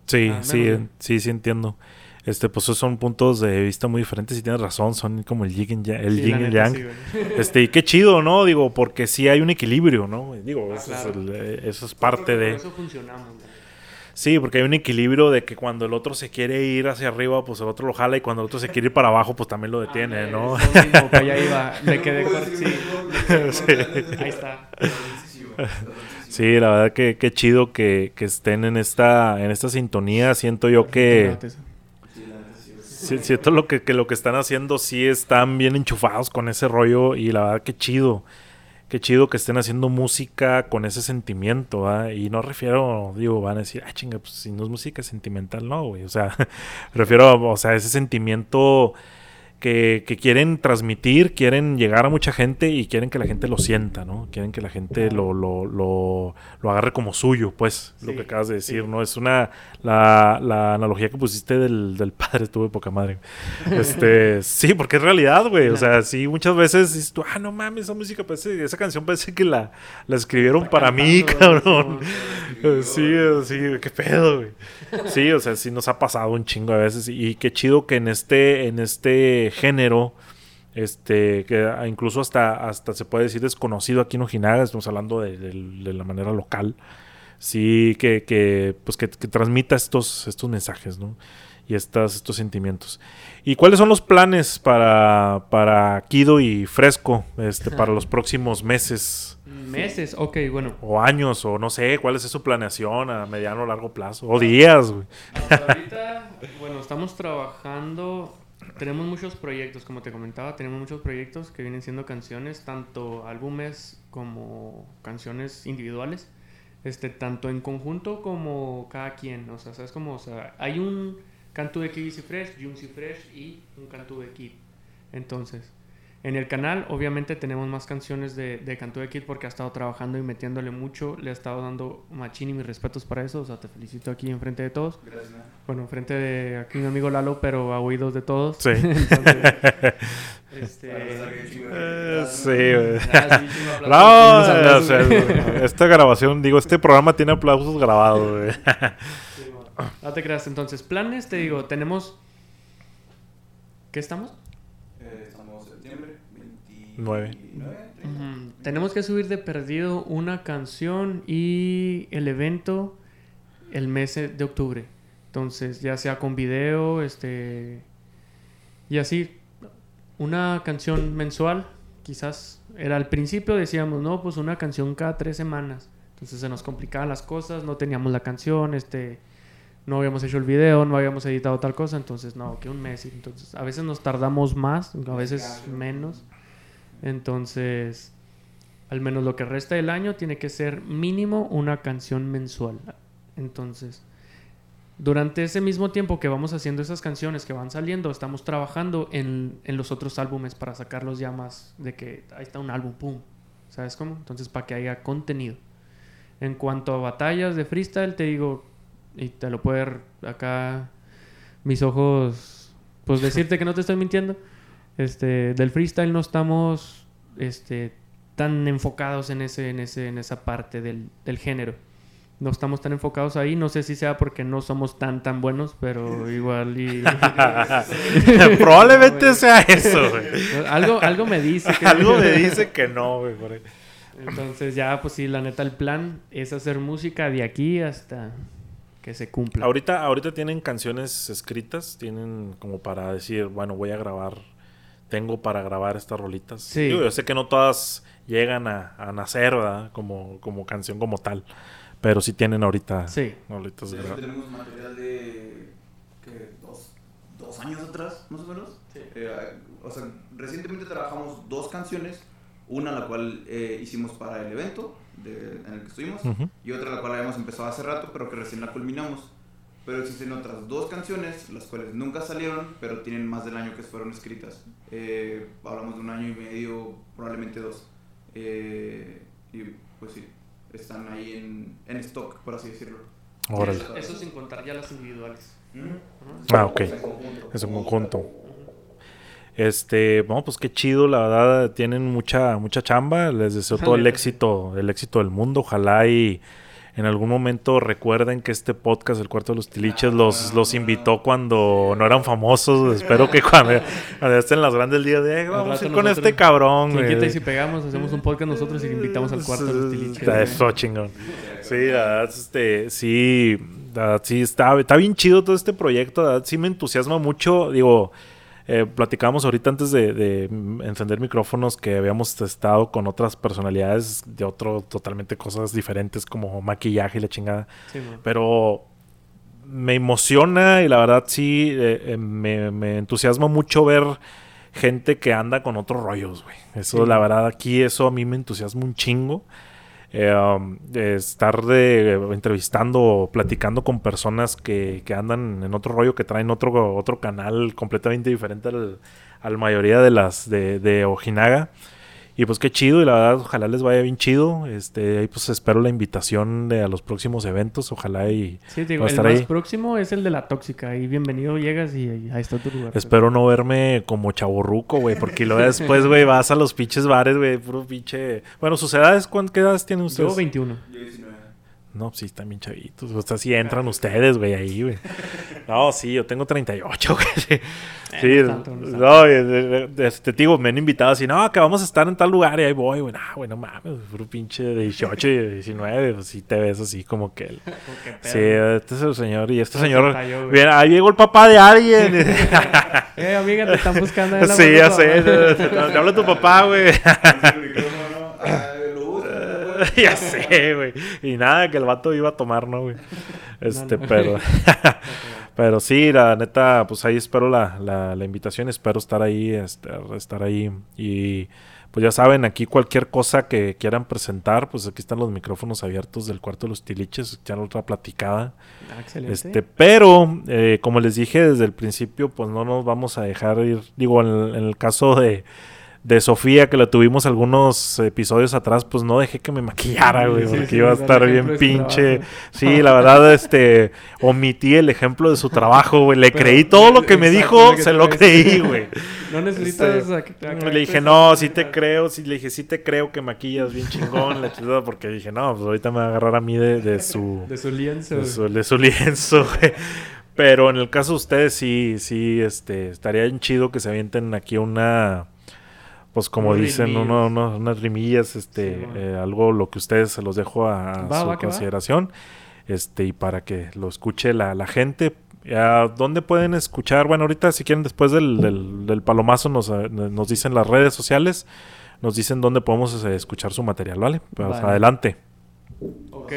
[SPEAKER 1] Sí,
[SPEAKER 2] Ah,
[SPEAKER 1] sí, sí, sí entiendo. Este, pues esos son puntos de vista muy diferentes y tienes razón, son como el yin yang. El
[SPEAKER 2] Sí,
[SPEAKER 1] yin y yang.
[SPEAKER 2] sí.
[SPEAKER 1] Este, y qué chido, ¿no? Digo, porque sí hay un equilibrio, ¿no? Digo,
[SPEAKER 2] Ah,
[SPEAKER 1] eso, es el- eh, eso es parte de...
[SPEAKER 2] Por eso funcionamos, güey.
[SPEAKER 1] Sí, porque hay un equilibrio de que cuando el otro se quiere ir hacia arriba, pues el otro lo jala y cuando el otro se quiere ir para abajo, pues también lo detiene,
[SPEAKER 2] Ah,
[SPEAKER 1] ¿no?
[SPEAKER 2] es lo mismo, allá iba. Me quedé con... Sí,
[SPEAKER 1] Sí.
[SPEAKER 2] ahí está.
[SPEAKER 1] Sí, la verdad que qué chido que, que estén en esta, en esta sintonía. Siento yo que... Sí, siento lo que, que lo que están haciendo sí están bien enchufados con ese rollo y la verdad que chido. Qué chido que estén haciendo música con ese sentimiento, ¿ah? Y no refiero, digo, van a decir, ah, chinga, pues si no es música sentimental, no, güey. O sea, refiero, o sea, ese sentimiento que, que quieren transmitir, quieren llegar a mucha gente y quieren que la gente lo sienta, ¿no? Quieren que la gente lo, lo, lo, lo agarre como suyo, pues, lo que acabas de decir,
[SPEAKER 2] sí.
[SPEAKER 1] ¿no? Es una, la, la analogía que pusiste del, del padre, estuvo de poca madre. Este, sí, porque es realidad, güey. O sea, sí, muchas veces dices tú, ah, no mames, esa música parece, esa canción parece que la, la escribieron para mí, cabrón. Sí, sí, qué pedo, güey. Sí, o sea, sí nos ha pasado un chingo a veces. Y qué chido que en este, en este género, este, que incluso hasta, hasta se puede decir desconocido aquí en Ojinaga, estamos hablando de, de- de la manera local. Sí, que, que pues que, que transmita estos, estos mensajes, ¿no? Y estas, estos sentimientos. ¿Y cuáles son los planes para, para Kido y Fresco este, para los próximos meses?
[SPEAKER 2] Meses, ok, bueno.
[SPEAKER 1] O años, o no sé, cuál es su planeación a mediano o largo plazo. O días, güey.
[SPEAKER 2] Hasta ahorita, bueno, estamos trabajando. Tenemos muchos proyectos, como te comentaba, tenemos muchos proyectos que vienen siendo canciones, tanto álbumes como canciones individuales, este, tanto en conjunto como cada quien. O sea, ¿sabes cómo? O sea, hay un canto de KBC Fresh, Junsi Fresh y un canto de Kid. Entonces, en el canal, obviamente, tenemos más canciones de, de Cantú de Kid porque ha estado trabajando y metiéndole mucho. Le ha estado dando machín y mis respetos para eso. O sea, te felicito aquí enfrente de todos. Bueno, enfrente de aquí mi amigo Lalo, pero a oídos de todos.
[SPEAKER 1] Sí.
[SPEAKER 2] Entonces, este.
[SPEAKER 1] Eh, sí, güey.
[SPEAKER 2] Ah.
[SPEAKER 1] No, o sea,
[SPEAKER 2] güey.
[SPEAKER 1] esta grabación, digo, este programa tiene aplausos grabados, güey.
[SPEAKER 2] No te creas. Entonces, planes, te digo, tenemos. ¿Qué estamos?
[SPEAKER 3] Eh, estamos en septiembre
[SPEAKER 1] 9.
[SPEAKER 3] 29.
[SPEAKER 2] Ujú. Tenemos que subir de perdido una canción y el evento el mes de octubre. Entonces, ya sea con video, este. Y así, una canción mensual, quizás. Era al principio decíamos, no, pues una canción cada tres semanas. Entonces se nos complicaban las cosas, no teníamos la canción, este. No habíamos hecho el video, no habíamos editado tal cosa, entonces no, que un mes. Entonces, a veces nos tardamos más, a veces menos. Entonces, al menos lo que resta del año tiene que ser mínimo una canción mensual. Entonces, durante ese mismo tiempo que vamos haciendo esas canciones que van saliendo, estamos trabajando en, en los otros álbumes para sacarlos ya más de que ahí está un álbum, pum. ¿Sabes cómo? Entonces, para que haya contenido. En cuanto a batallas de freestyle, te digo, y te lo puede ver acá mis ojos, pues decirte que no te estoy mintiendo. Este, del freestyle no estamos este, tan enfocados en, ese, en, ese, en esa parte del, del género. No estamos tan enfocados ahí. No sé si sea porque no somos tan tan buenos, pero igual y...
[SPEAKER 1] Probablemente sea eso, güey.
[SPEAKER 2] algo, algo me dice que...
[SPEAKER 1] Algo me dice que no, güey. por ahí.
[SPEAKER 2] Entonces ya, pues sí, la neta, el plan es hacer música de aquí hasta que se cumpla.
[SPEAKER 1] Ahorita, ahorita tienen canciones escritas, tienen como para decir, bueno, voy a grabar, tengo para grabar estas rolitas.
[SPEAKER 2] Sí.
[SPEAKER 1] Digo, yo sé que no todas llegan a, a nacer, ¿verdad? Como, como canción como tal. Pero sí tienen ahorita
[SPEAKER 2] Sí.
[SPEAKER 1] rolitas
[SPEAKER 3] De
[SPEAKER 1] grabadas.
[SPEAKER 3] tenemos material de ¿qué? Dos, dos años atrás, más o menos.
[SPEAKER 2] Sí.
[SPEAKER 3] Eh, o sea, recientemente trabajamos dos canciones. Una la cual eh, hicimos para el evento de- en el que estuvimos.
[SPEAKER 1] Ujú.
[SPEAKER 3] Y otra la cual habíamos empezado hace rato, pero que recién la culminamos. Pero existen otras dos canciones, las cuales nunca salieron, pero tienen más del año que fueron escritas. Eh, hablamos de un año y medio, probablemente dos. Eh, y pues sí, están ahí en, en stock, por así decirlo.
[SPEAKER 2] Eso, eso sin contar ya las individuales.
[SPEAKER 3] Ujú.
[SPEAKER 1] Ah, ok. Es un conjunto. Este, bueno, pues qué chido, la verdad, tienen mucha, mucha chamba. Les deseo todo el éxito, el éxito del mundo. Ojalá y en algún momento recuerden que este podcast, El Cuarto de los Tiliches, los, los invitó cuando no eran famosos. Espero que cuando, cuando estén las grandes días de "Eh, vamos a ir con
[SPEAKER 2] nosotros-
[SPEAKER 1] este cabrón.
[SPEAKER 2] ¿Quién
[SPEAKER 1] güey".
[SPEAKER 2] quita y si pegamos, hacemos un podcast nosotros y invitamos al cuarto de los tiliches?
[SPEAKER 1] Eso chingón. Sí, la verdad, este, sí, la verdad, sí, está, está bien chido todo este proyecto, la verdad, sí me entusiasma mucho, digo, eh, platicábamos ahorita antes de, de encender micrófonos que habíamos estado con otras personalidades de otro, totalmente cosas diferentes como maquillaje y la chingada,
[SPEAKER 2] Sí,
[SPEAKER 1] pero me emociona y la verdad sí, eh, eh, me, me entusiasma mucho ver gente que anda con otros rollos, güey. Eso,
[SPEAKER 2] Sí.
[SPEAKER 1] la verdad, aquí eso a mí me entusiasma un chingo. Eh, um, estar de, entrevistando o platicando con personas que, que andan en otro rollo, que traen otro, otro canal completamente diferente al, al mayoría de las de, de Ojinaga. Y pues qué chido, y la verdad, ojalá les vaya bien chido. Este, ahí pues espero la invitación de, a los próximos eventos, ojalá y
[SPEAKER 2] Sí, digo, el más
[SPEAKER 1] ahí.
[SPEAKER 2] próximo es el de la tóxica. Y bienvenido, llegas y ahí está tu lugar.
[SPEAKER 1] Espero no verme como chaborruco, güey, porque luego después, güey, vas a los pinches bares, güey, puro pinche... Bueno, ¿sus edades? ¿Cuántas edades tienen ustedes?
[SPEAKER 2] Yo 21.
[SPEAKER 3] Yo 19.
[SPEAKER 1] No, pues sí, están bien chavitos. O sea, sí entran ustedes, güey, ahí, güey. No, sí, yo tengo 38, güey. Sí, sí,
[SPEAKER 2] Eh, no tanto, no
[SPEAKER 1] eh, este, te digo, me han invitado así, no, que vamos a estar en tal lugar y ahí voy, güey. Ah, güey, no mames, puro pinche de 18 y de 19, pues sí te ves así como que... el-. Sí, este es el señor y este señor...
[SPEAKER 2] cayó.
[SPEAKER 1] Bien, ahí llegó el papá de alguien.
[SPEAKER 2] Eh, amiga, te están buscando. en la
[SPEAKER 1] sí, ya sé. te habla tu papá, güey.
[SPEAKER 3] El micrófono, ah, lo uso,
[SPEAKER 1] ya sé, güey. Y nada, que el vato iba a tomar, ¿no, güey? Este,
[SPEAKER 2] no.
[SPEAKER 1] pero... pero sí, la neta, pues ahí espero la, la, la invitación. Espero estar ahí, este, estar ahí. Y pues ya saben, aquí cualquier cosa que quieran presentar, pues aquí están los micrófonos abiertos del cuarto de los tiliches. Ya la otra platicada.
[SPEAKER 2] Ah, excelente.
[SPEAKER 1] Este, pero, eh, como les dije desde el principio, pues no nos vamos a dejar ir. Digo, en el caso de, de Sofía, que la tuvimos algunos episodios atrás, pues no dejé que me maquillara, güey,
[SPEAKER 2] Sí,
[SPEAKER 1] porque
[SPEAKER 2] sí,
[SPEAKER 1] iba a estar bien pinche.
[SPEAKER 2] trabajo.
[SPEAKER 1] Sí, la verdad, este, omití el ejemplo de su trabajo, güey. Le
[SPEAKER 2] Pero-
[SPEAKER 1] creí todo lo que me dijo,
[SPEAKER 2] que
[SPEAKER 1] se
[SPEAKER 2] te
[SPEAKER 1] lo
[SPEAKER 2] a
[SPEAKER 1] creí, güey.
[SPEAKER 2] No necesitas.
[SPEAKER 1] Este,
[SPEAKER 2] ac- ac-
[SPEAKER 1] Le dije, no, sí te creo, sí, le dije, sí te creo que maquillas bien chingón, la chingada, porque dije, no, pues ahorita me va a agarrar a mí de, de su
[SPEAKER 2] De su lienzo.
[SPEAKER 1] de su, de su lienzo, güey. Pero en el caso de ustedes, sí, sí, este, estaría bien chido que se avienten aquí una, pues como dicen, uno- uno- unas rimillas, este,
[SPEAKER 2] Sí,
[SPEAKER 1] eh, algo lo que ustedes se los dejo a, a
[SPEAKER 2] Va,
[SPEAKER 1] su
[SPEAKER 2] va,
[SPEAKER 1] consideración, este, y para que lo escuche la, la gente. ¿A ¿Dónde pueden escuchar? Bueno, ahorita si quieren después del, del, del palomazo nos, eh, nos dicen las redes sociales, nos dicen dónde podemos eh, esescuchar su material, ¿vale? Pues
[SPEAKER 2] Vale.
[SPEAKER 1] adelante.
[SPEAKER 2] Ok.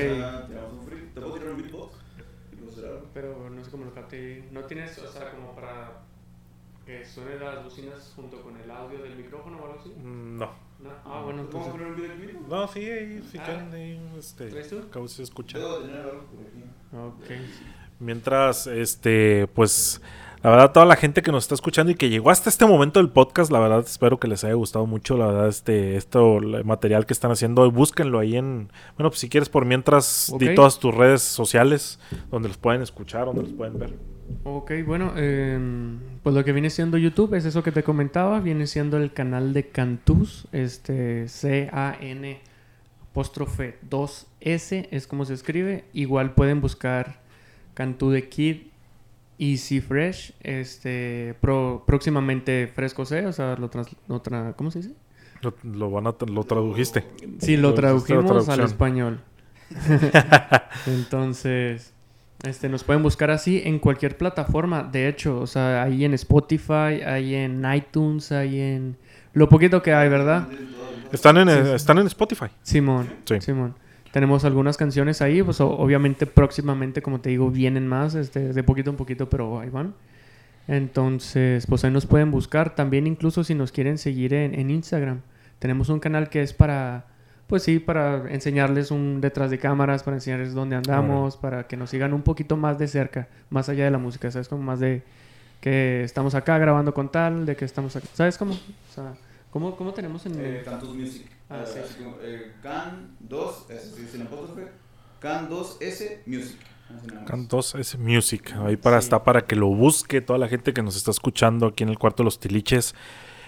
[SPEAKER 2] Pero no sé cómo lo capté. ¿No tienes, o sea, como para que suene las bocinas junto audio del micrófono o algo así?
[SPEAKER 1] Mm, No.
[SPEAKER 2] No. Ah, bueno,
[SPEAKER 3] ¿Te puedo
[SPEAKER 2] entonces.
[SPEAKER 3] poner un videoclip?
[SPEAKER 1] No, sí, ahí, si
[SPEAKER 2] Ah.
[SPEAKER 1] quieren, ahí, este,
[SPEAKER 2] ¿Traes tú?
[SPEAKER 1] acabo se escucha.
[SPEAKER 3] Debo tener algo por aquí.
[SPEAKER 2] Ok.
[SPEAKER 1] Mientras, este, pues, la verdad, toda la gente que nos está escuchando y que llegó hasta este momento del podcast, la verdad, espero que les haya gustado mucho, la verdad, este, esto, el material que están haciendo, búsquenlo ahí en, bueno, pues si quieres por mientras, di
[SPEAKER 2] Ok.
[SPEAKER 1] todas tus redes sociales, donde los pueden escuchar, donde los pueden ver.
[SPEAKER 2] Ok, bueno, em, pues lo que viene siendo YouTube es eso que te comentaba, viene siendo el canal de Cantus, este C-A-N apóstrofe 2S es como se escribe, igual pueden buscar Cantú de Kid Easy Fresh, este pro- próximamente Fresco C, o sea, lo, trans- lo tra- ¿cómo se dice?
[SPEAKER 1] Lo, lo van a, lo tradujiste.
[SPEAKER 2] Sí, lo
[SPEAKER 1] Lo
[SPEAKER 2] tradujimos al español. Entonces, este, nos pueden buscar así en cualquier plataforma. De hecho, o sea, ahí en Spotify, ahí en iTunes, ahí en... Lo poquito que hay, ¿verdad?
[SPEAKER 1] Están en,
[SPEAKER 2] Sí,
[SPEAKER 1] eh,
[SPEAKER 2] sí.
[SPEAKER 1] están en Spotify.
[SPEAKER 2] Simón,
[SPEAKER 1] Sí.
[SPEAKER 2] Simón. Tenemos algunas canciones ahí, pues obviamente próximamente, como te digo, vienen más, este, de poquito en poquito, pero ahí van. Entonces, pues ahí nos pueden buscar. También incluso si nos quieren seguir en, en Instagram. Tenemos un canal que es para, pues sí, para enseñarles un detrás de cámaras, para enseñarles dónde andamos, para que nos sigan un poquito más de cerca, más allá de la música, ¿sabes? Como más de que estamos acá grabando con tal, de que estamos acá, ¿sabes cómo? O sea, ¿cómo, cómo tenemos en...
[SPEAKER 3] Eh, Cantus Music.
[SPEAKER 2] Ah,
[SPEAKER 3] Eh,
[SPEAKER 2] sí.
[SPEAKER 3] como, eh, Can 2, S, se dice en apóstrofe. Can 2S Music.
[SPEAKER 1] Cantos es Music. Ahí para, está para que lo busque toda la gente que nos está escuchando aquí en el cuarto de los tiliches.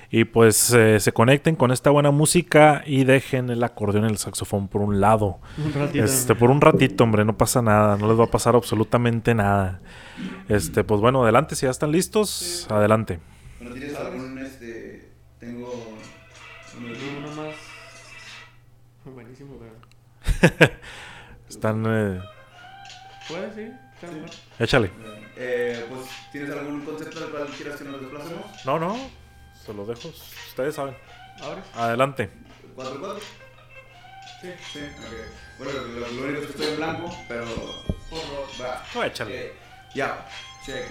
[SPEAKER 1] Y pues eh, se conecten con esta buena música y dejen el acordeón y el saxofón por un lado.
[SPEAKER 2] Un ratito.
[SPEAKER 1] Este, por un ratito, hombre, no pasa nada, no les va a pasar absolutamente nada. Este, pues bueno, adelante, si ya están listos, adelante.
[SPEAKER 3] Bueno, ¿tienes algún, este, tengo...
[SPEAKER 2] Uno más. Buenísimo, pero.
[SPEAKER 1] Están, eh,
[SPEAKER 2] ¿Puedes, sí?
[SPEAKER 1] Échale.
[SPEAKER 3] Eh, pues, ¿tienes algún concepto del cual quieras que nos desplacemos?
[SPEAKER 1] No, no, se los dejo, ustedes saben.
[SPEAKER 2] ¿Ahora?
[SPEAKER 1] Adelante.
[SPEAKER 3] ¿Cuatro, cuatro?
[SPEAKER 2] Sí.
[SPEAKER 3] Sí, ok. Bueno, lo, lo único es que estoy en blanco, pero...
[SPEAKER 2] Por favor.
[SPEAKER 3] Va.
[SPEAKER 1] No, échale.
[SPEAKER 3] Eh, ya, check,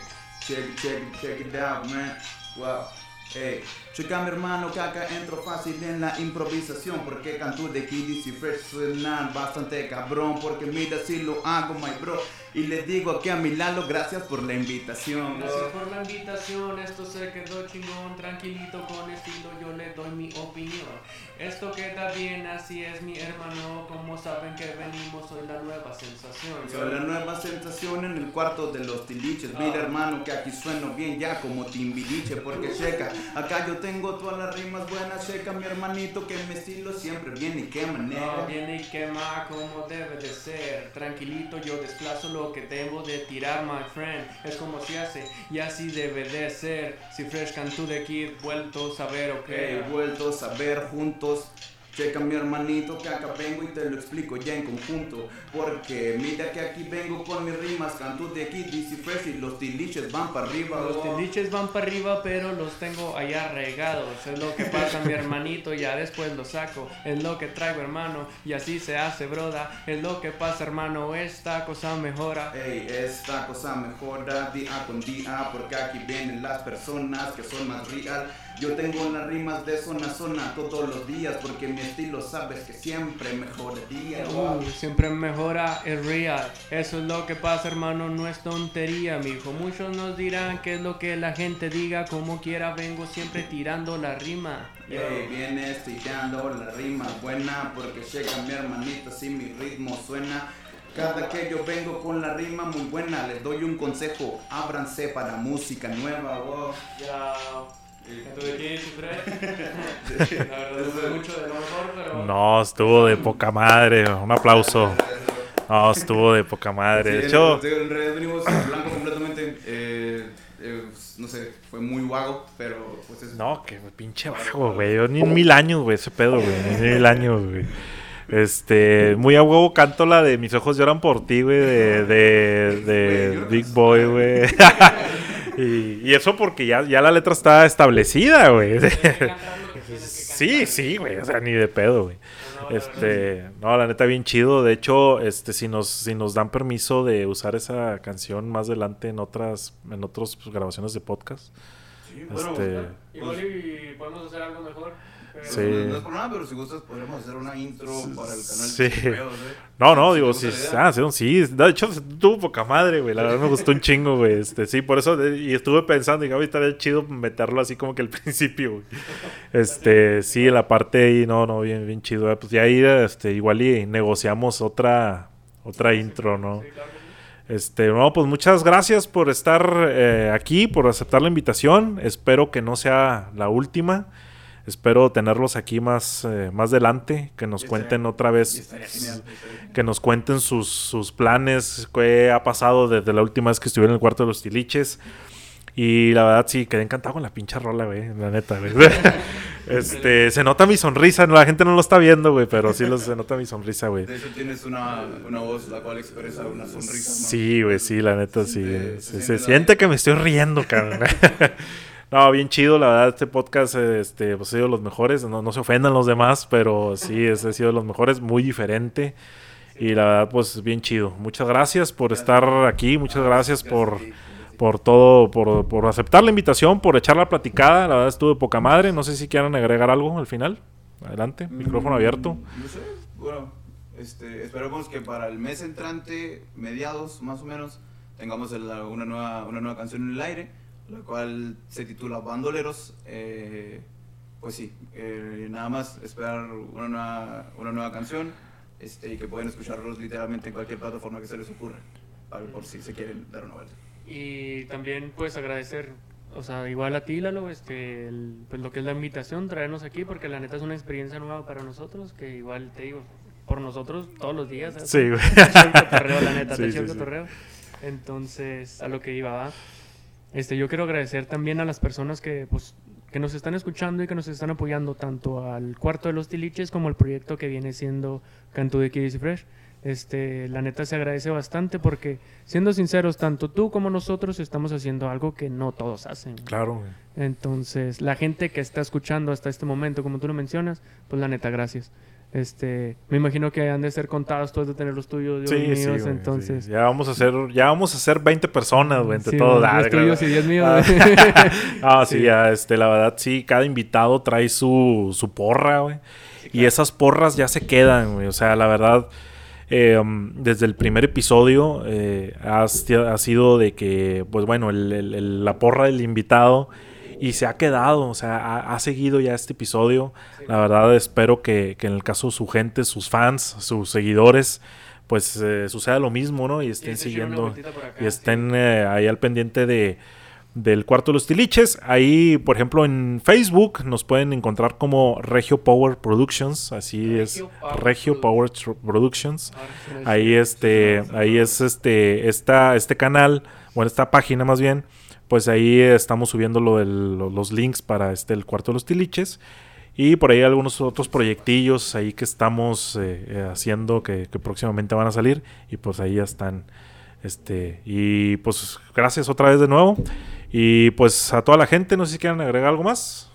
[SPEAKER 3] check, check, check it out, man. Wow. Hey, checa mi hermano que acá entro fácil en la improvisación porque canto de Kiddies y Fresh suenan bastante cabrón porque mira si lo hago my bro y le digo aquí a mi Lalo gracias por la invitación.
[SPEAKER 2] Gracias por la invitación, esto se quedó chingón, tranquilito con estilo, yo le doy mi opinión. Esto queda bien, así es mi hermano, como saben que venimos, soy la nueva sensación.
[SPEAKER 3] Soy la nueva sensación en el cuarto de los tiliches. Mira, hermano, que aquí sueno bien ya como timbiliche. Porque checa, acá yo tengo todas las rimas buenas. Checa, mi hermanito, que mi estilo siempre viene y qué manera.
[SPEAKER 2] No viene y quema como debe de ser. Tranquilito, yo desplazo lo que debo de tirar, my friend. Es como se hace y así debe de ser. Si Fresh Cantú de Kid, vuelto a saber, ok.
[SPEAKER 3] He vuelto a ver juntos. Checa mi hermanito que acá vengo y te lo explico ya en conjunto Porque mira que aquí vengo con mis rimas Canto de aquí, DC Fresh y los tiliches van para arriba
[SPEAKER 2] Los
[SPEAKER 3] oh.
[SPEAKER 2] tiliches van para arriba, pero los tengo allá regados. Es lo que pasa, mi hermanito, ya después lo saco. Es lo que traigo, hermano, y así se hace, broda. Es lo que pasa, hermano, esta cosa mejora.
[SPEAKER 3] Ey, esta cosa mejora día con día porque aquí vienen las personas que son más real. Yo tengo las rimas de zona a zona todos los días porque mi estilo sabes que siempre mejoraría.
[SPEAKER 2] Uh, siempre mejora, es real. Eso es lo que pasa, hermano, no es tontería, mijo. Muchos nos dirán qué es lo que la gente diga, como quiera, vengo siempre tirando la rima.
[SPEAKER 3] Ey, vienes tirando la rima buena porque llega mi hermanito si mi ritmo suena. Cada que yo vengo con la rima muy buena, les doy un consejo, ábranse para música nueva. wow.
[SPEAKER 2] ¿Tú de quién, La verdad, mucho de lo mejor, pero.
[SPEAKER 1] No, estuvo de poca madre, un aplauso. No, estuvo de poca madre. De
[SPEAKER 3] Sí,
[SPEAKER 1] hecho,
[SPEAKER 3] en, en realidad venimos en blanco completamente. eh, eh, no sé, fue muy vago, pero pues es.
[SPEAKER 1] no, que pinche bajo, güey. Yo ni en mil años, güey, ese pedo, güey. Ni en mil años, güey. Este, muy a huevo canto la de Mis ojos lloran por ti, güey, de, de, de Big Boy, güey. y, y eso porque ya, ya la letra está establecida, güey. Sí, sí, güey, o sea, ni de pedo, güey. Este, no, la neta bien chido. De hecho, este, si nos, si nos dan permiso de usar esa canción más adelante en otras, en otras pues, grabaciones de podcast.
[SPEAKER 3] Sí, bueno,
[SPEAKER 1] Este,
[SPEAKER 2] Igual y podemos hacer algo mejor.
[SPEAKER 1] Sí.
[SPEAKER 3] No, no es por nada, pero si gustas, podríamos hacer una intro para el canal.
[SPEAKER 1] Sí. No, no, digo, sí, ah, sí, sí, de hecho tuvo poca madre, güey, la verdad me gustó un chingo, güey, este, sí, por eso, eh, y estuve pensando, y ahorita estaría chido meterlo así como que al principio, güey, este, sí, la parte ahí, no, no, bien, bien chido, eh, pues ya ahí, este, igual y negociamos otra, otra intro, ¿no? Este, no, pues muchas gracias por estar eh, aquí, por aceptar la invitación. Espero que no sea la última. Espero tenerlos aquí más, eh, más adelante, que nos cuenten
[SPEAKER 3] estaría-
[SPEAKER 1] otra vez,
[SPEAKER 3] genial,
[SPEAKER 1] que nos cuenten sus, sus planes, qué ha pasado desde la última vez que estuvieron en el cuarto de los tiliches. Y la verdad sí, quedé encantado con la pinche rola, güey, la neta, güey. este, se nota mi sonrisa, la gente no lo está viendo, güey, pero sí lo- se nota mi sonrisa, güey.
[SPEAKER 3] De hecho, tienes una, una voz la cual expresa una sonrisa. ¿no?
[SPEAKER 1] Sí, güey, sí, la neta, sí.
[SPEAKER 3] Se-
[SPEAKER 1] Se,
[SPEAKER 3] se
[SPEAKER 1] se
[SPEAKER 3] siente la-
[SPEAKER 1] siente que me estoy riendo, cabrón. no, bien chido, la verdad, este podcast este, pues, ha sido de los mejores. No, no se ofendan los demás, pero sí, ese ha sido de los mejores, muy diferente. Y la verdad, pues bien chido. Muchas gracias por estar aquí, muchas gracias por, por todo, por, por aceptar la invitación, por echar la platicada. La verdad, estuvo de poca madre. No sé si quieran agregar algo al final. Adelante, micrófono abierto.
[SPEAKER 3] Mm, No sé, bueno, este, esperamos que para el mes entrante, mediados más o menos, tengamos el- una, nueva, una nueva canción en el aire, la cual se titula Bandoleros. eh, pues sí, eh, nada más esperar una nueva, una nueva canción este, y que pueden escucharlos literalmente en cualquier plataforma que se les ocurra. algo por si se quieren dar una vuelta.
[SPEAKER 2] Y también pues agradecer, o sea, igual a ti, Lalo, este, el- pues lo que es la invitación, traernos aquí, porque la neta es una experiencia nueva para nosotros, que igual te digo, por nosotros todos los días. ¿sabes?
[SPEAKER 1] Sí, güey.
[SPEAKER 2] Te la neta,
[SPEAKER 1] Sí,
[SPEAKER 2] te
[SPEAKER 1] sí, sí.
[SPEAKER 2] Entonces, a lo que iba, ¿va? Este, yo quiero agradecer también a las personas que, pues, que nos están escuchando y que nos están apoyando tanto al cuarto de los tiliches como al proyecto que viene siendo Cantú de Kids y Fresh. Este, la neta se agradece bastante porque, siendo sinceros, tanto tú como nosotros estamos haciendo algo que no todos hacen.
[SPEAKER 1] Claro.
[SPEAKER 2] Entonces, la gente que está escuchando hasta este momento, como tú lo mencionas, pues la neta, gracias. Este, me imagino que han de ser contados todos de tener los tuyos, Dios
[SPEAKER 1] Sí,
[SPEAKER 2] míos,
[SPEAKER 1] sí, güey,
[SPEAKER 2] entonces.
[SPEAKER 1] sí. Ya vamos a hacer, ya vamos a hacer 20 personas, güey, entre todos.
[SPEAKER 2] los
[SPEAKER 1] Ah,
[SPEAKER 2] tuyos y 10 míos.
[SPEAKER 1] Ah. Ah, sí, ya, este, la verdad, sí, cada invitado trae su, su porra, güey. Y esas porras ya se quedan, güey. O sea, la verdad, eh, desde el primer episodio eh, ha, sido de que, pues bueno, el- el- el- la porra del invitado y se ha quedado, o sea, ha, ha seguido ya este episodio. La verdad, espero que, que en el caso de su gente, sus fans, sus seguidores, pues eh, suceda lo mismo, ¿no? Y estén siguiendo
[SPEAKER 2] acá,
[SPEAKER 1] y estén eh, ahí al pendiente de del cuarto de los tiliches. Ahí, por ejemplo, en Facebook nos pueden encontrar como Regio Power Productions, así es,
[SPEAKER 2] Regio Power
[SPEAKER 1] Regio Power Tr- Productions.
[SPEAKER 2] Ah, sí,
[SPEAKER 1] Ahí este, ahí es este, esta, este canal, bueno, esta página más bien, pues ahí estamos subiendo lo del- lo- los links para este el cuarto de los tiliches. Y por ahí algunos otros proyectillos ahí que estamos eh, eh, haciendo que, que próximamente van a salir. Y pues ahí ya están. Este, y pues gracias otra vez de nuevo. Y pues a toda la gente, no sé si quieren agregar algo más.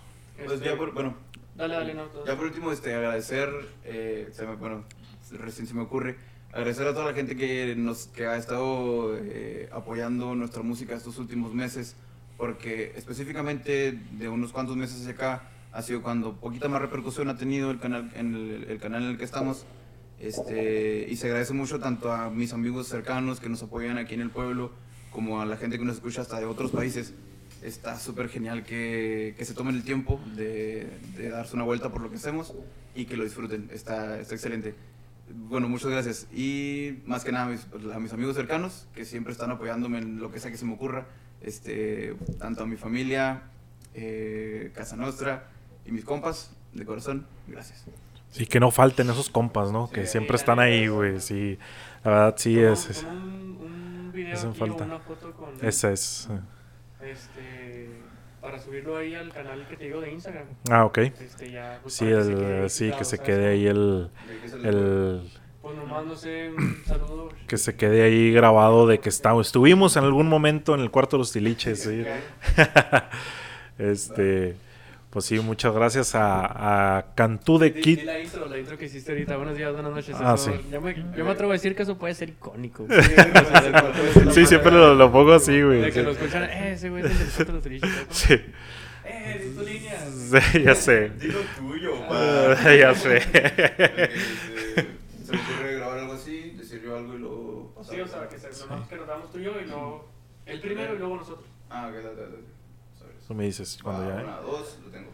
[SPEAKER 3] Pues ya por, bueno,
[SPEAKER 2] Dale, dale, no.
[SPEAKER 3] Ya por último, este, agradecer, eh, se me- bueno, recién se me ocurre, agradecer a toda la gente que, nos, que ha estado eh, apoyando nuestra música estos últimos meses, porque específicamente de unos cuantos meses acá ha sido cuando poquita más repercusión ha tenido el canal, en el, el canal en el que estamos. Este, y se agradece mucho tanto a mis amigos cercanos que nos apoyan aquí en el pueblo, como a la gente que nos escucha hasta de otros países está súper genial que, que se tomen el tiempo de, de darse una vuelta por lo que hacemos y que lo disfruten. Está, está excelente. Bueno, muchas gracias. Y más que nada a mis, a mis amigos cercanos que siempre están apoyándome en lo que sea que se me ocurra. Este, tanto a mi familia, eh, Casa Nostra y mis compas, de corazón, gracias.
[SPEAKER 1] Sí, que no falten esos compas, ¿no? Que
[SPEAKER 3] Sí,
[SPEAKER 1] siempre
[SPEAKER 2] la
[SPEAKER 1] están ahí, güey. Sí, la verdad sí es. es-
[SPEAKER 2] un, un video
[SPEAKER 1] hacen
[SPEAKER 2] aquí
[SPEAKER 1] falta.
[SPEAKER 2] o una foto con
[SPEAKER 1] esa es.
[SPEAKER 2] este para subirlo ahí al canal que te digo de Instagram.
[SPEAKER 1] Ah, ok.
[SPEAKER 2] Este ya pues,
[SPEAKER 1] Sí,
[SPEAKER 2] que
[SPEAKER 1] el,
[SPEAKER 2] quede
[SPEAKER 1] sí, que se
[SPEAKER 2] ¿sabes
[SPEAKER 1] quede ahí el, el,
[SPEAKER 2] Pues nomás no sé, un saludo.
[SPEAKER 1] que se quede ahí grabado de que está, estuvimos en algún momento en el cuarto de los tiliches. ¿sí? este, pues sí, muchas gracias a, a Cantú de
[SPEAKER 2] Di-
[SPEAKER 1] Kid.
[SPEAKER 2] di la intro, la intro que hiciste ahorita. Buenos días, buenas noches.
[SPEAKER 1] Ah,
[SPEAKER 2] eso-
[SPEAKER 1] sí.
[SPEAKER 2] Yo me, yo me atrevo a decir que eso puede ser icónico.
[SPEAKER 1] Sí, siempre lo, lo pongo así, güey.
[SPEAKER 2] De que
[SPEAKER 1] Sí.
[SPEAKER 2] lo escuchan, eh, ese güey es.
[SPEAKER 1] Sí.
[SPEAKER 2] Eh, tu línea.
[SPEAKER 1] Sí, ya sé.
[SPEAKER 3] Dilo tuyo,
[SPEAKER 1] Ah, ya sé.
[SPEAKER 3] Este, se me ocurre grabar algo así, decir yo algo y luego pasar.
[SPEAKER 2] Sí, o sea, que, se, nomás que nos damos tú y yo y luego el primero y luego nosotros.
[SPEAKER 3] Ah, ok, dale, dale.
[SPEAKER 1] Tú me dices cuando ya.
[SPEAKER 3] Una, dos, lo tengo.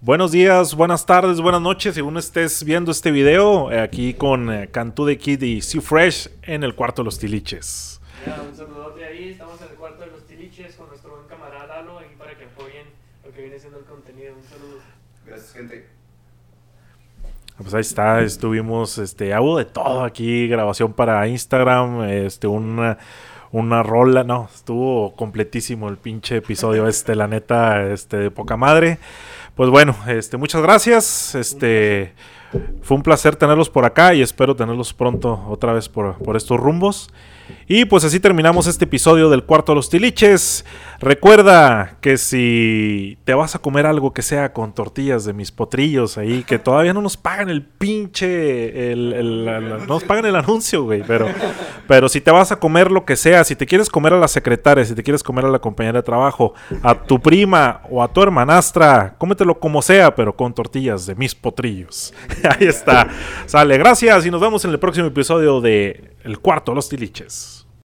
[SPEAKER 1] Buenos días, buenas tardes, buenas noches, según estés viendo este video, eh, aquí con eh, Cantú de Kid y Sea Fresh en el cuarto de los tiliches.
[SPEAKER 2] Ya, un saludote ahí. Estamos en el cuarto de los Tiliches con nuestro buen camarada Lalo ahí para que apoyen lo que viene siendo el contenido. Un saludo.
[SPEAKER 3] Gracias, gente.
[SPEAKER 1] Pues ahí está, estuvimos, este, hago de todo aquí, grabación para Instagram, este, una, una rola, no, estuvo completísimo el pinche episodio este, la neta, este, de poca madre. Pues bueno, este, muchas gracias, este, fue un placer tenerlos por acá y espero tenerlos pronto otra vez por, por estos rumbos. Y pues así terminamos este episodio del cuarto de los tiliches. Recuerda que si te vas a comer algo que sea con tortillas de mis potrillos ahí, que todavía no nos pagan el pinche, el, no nos pagan el anuncio, güey, pero, pero si te vas a comer lo que sea, si te quieres comer a la secretaria, si te quieres comer a la compañera de trabajo, a tu prima o a tu hermanastra, cómetelo como sea, pero con tortillas de mis potrillos. Ahí está. Sale, gracias y nos vemos en el próximo episodio de El cuarto de los tiliches.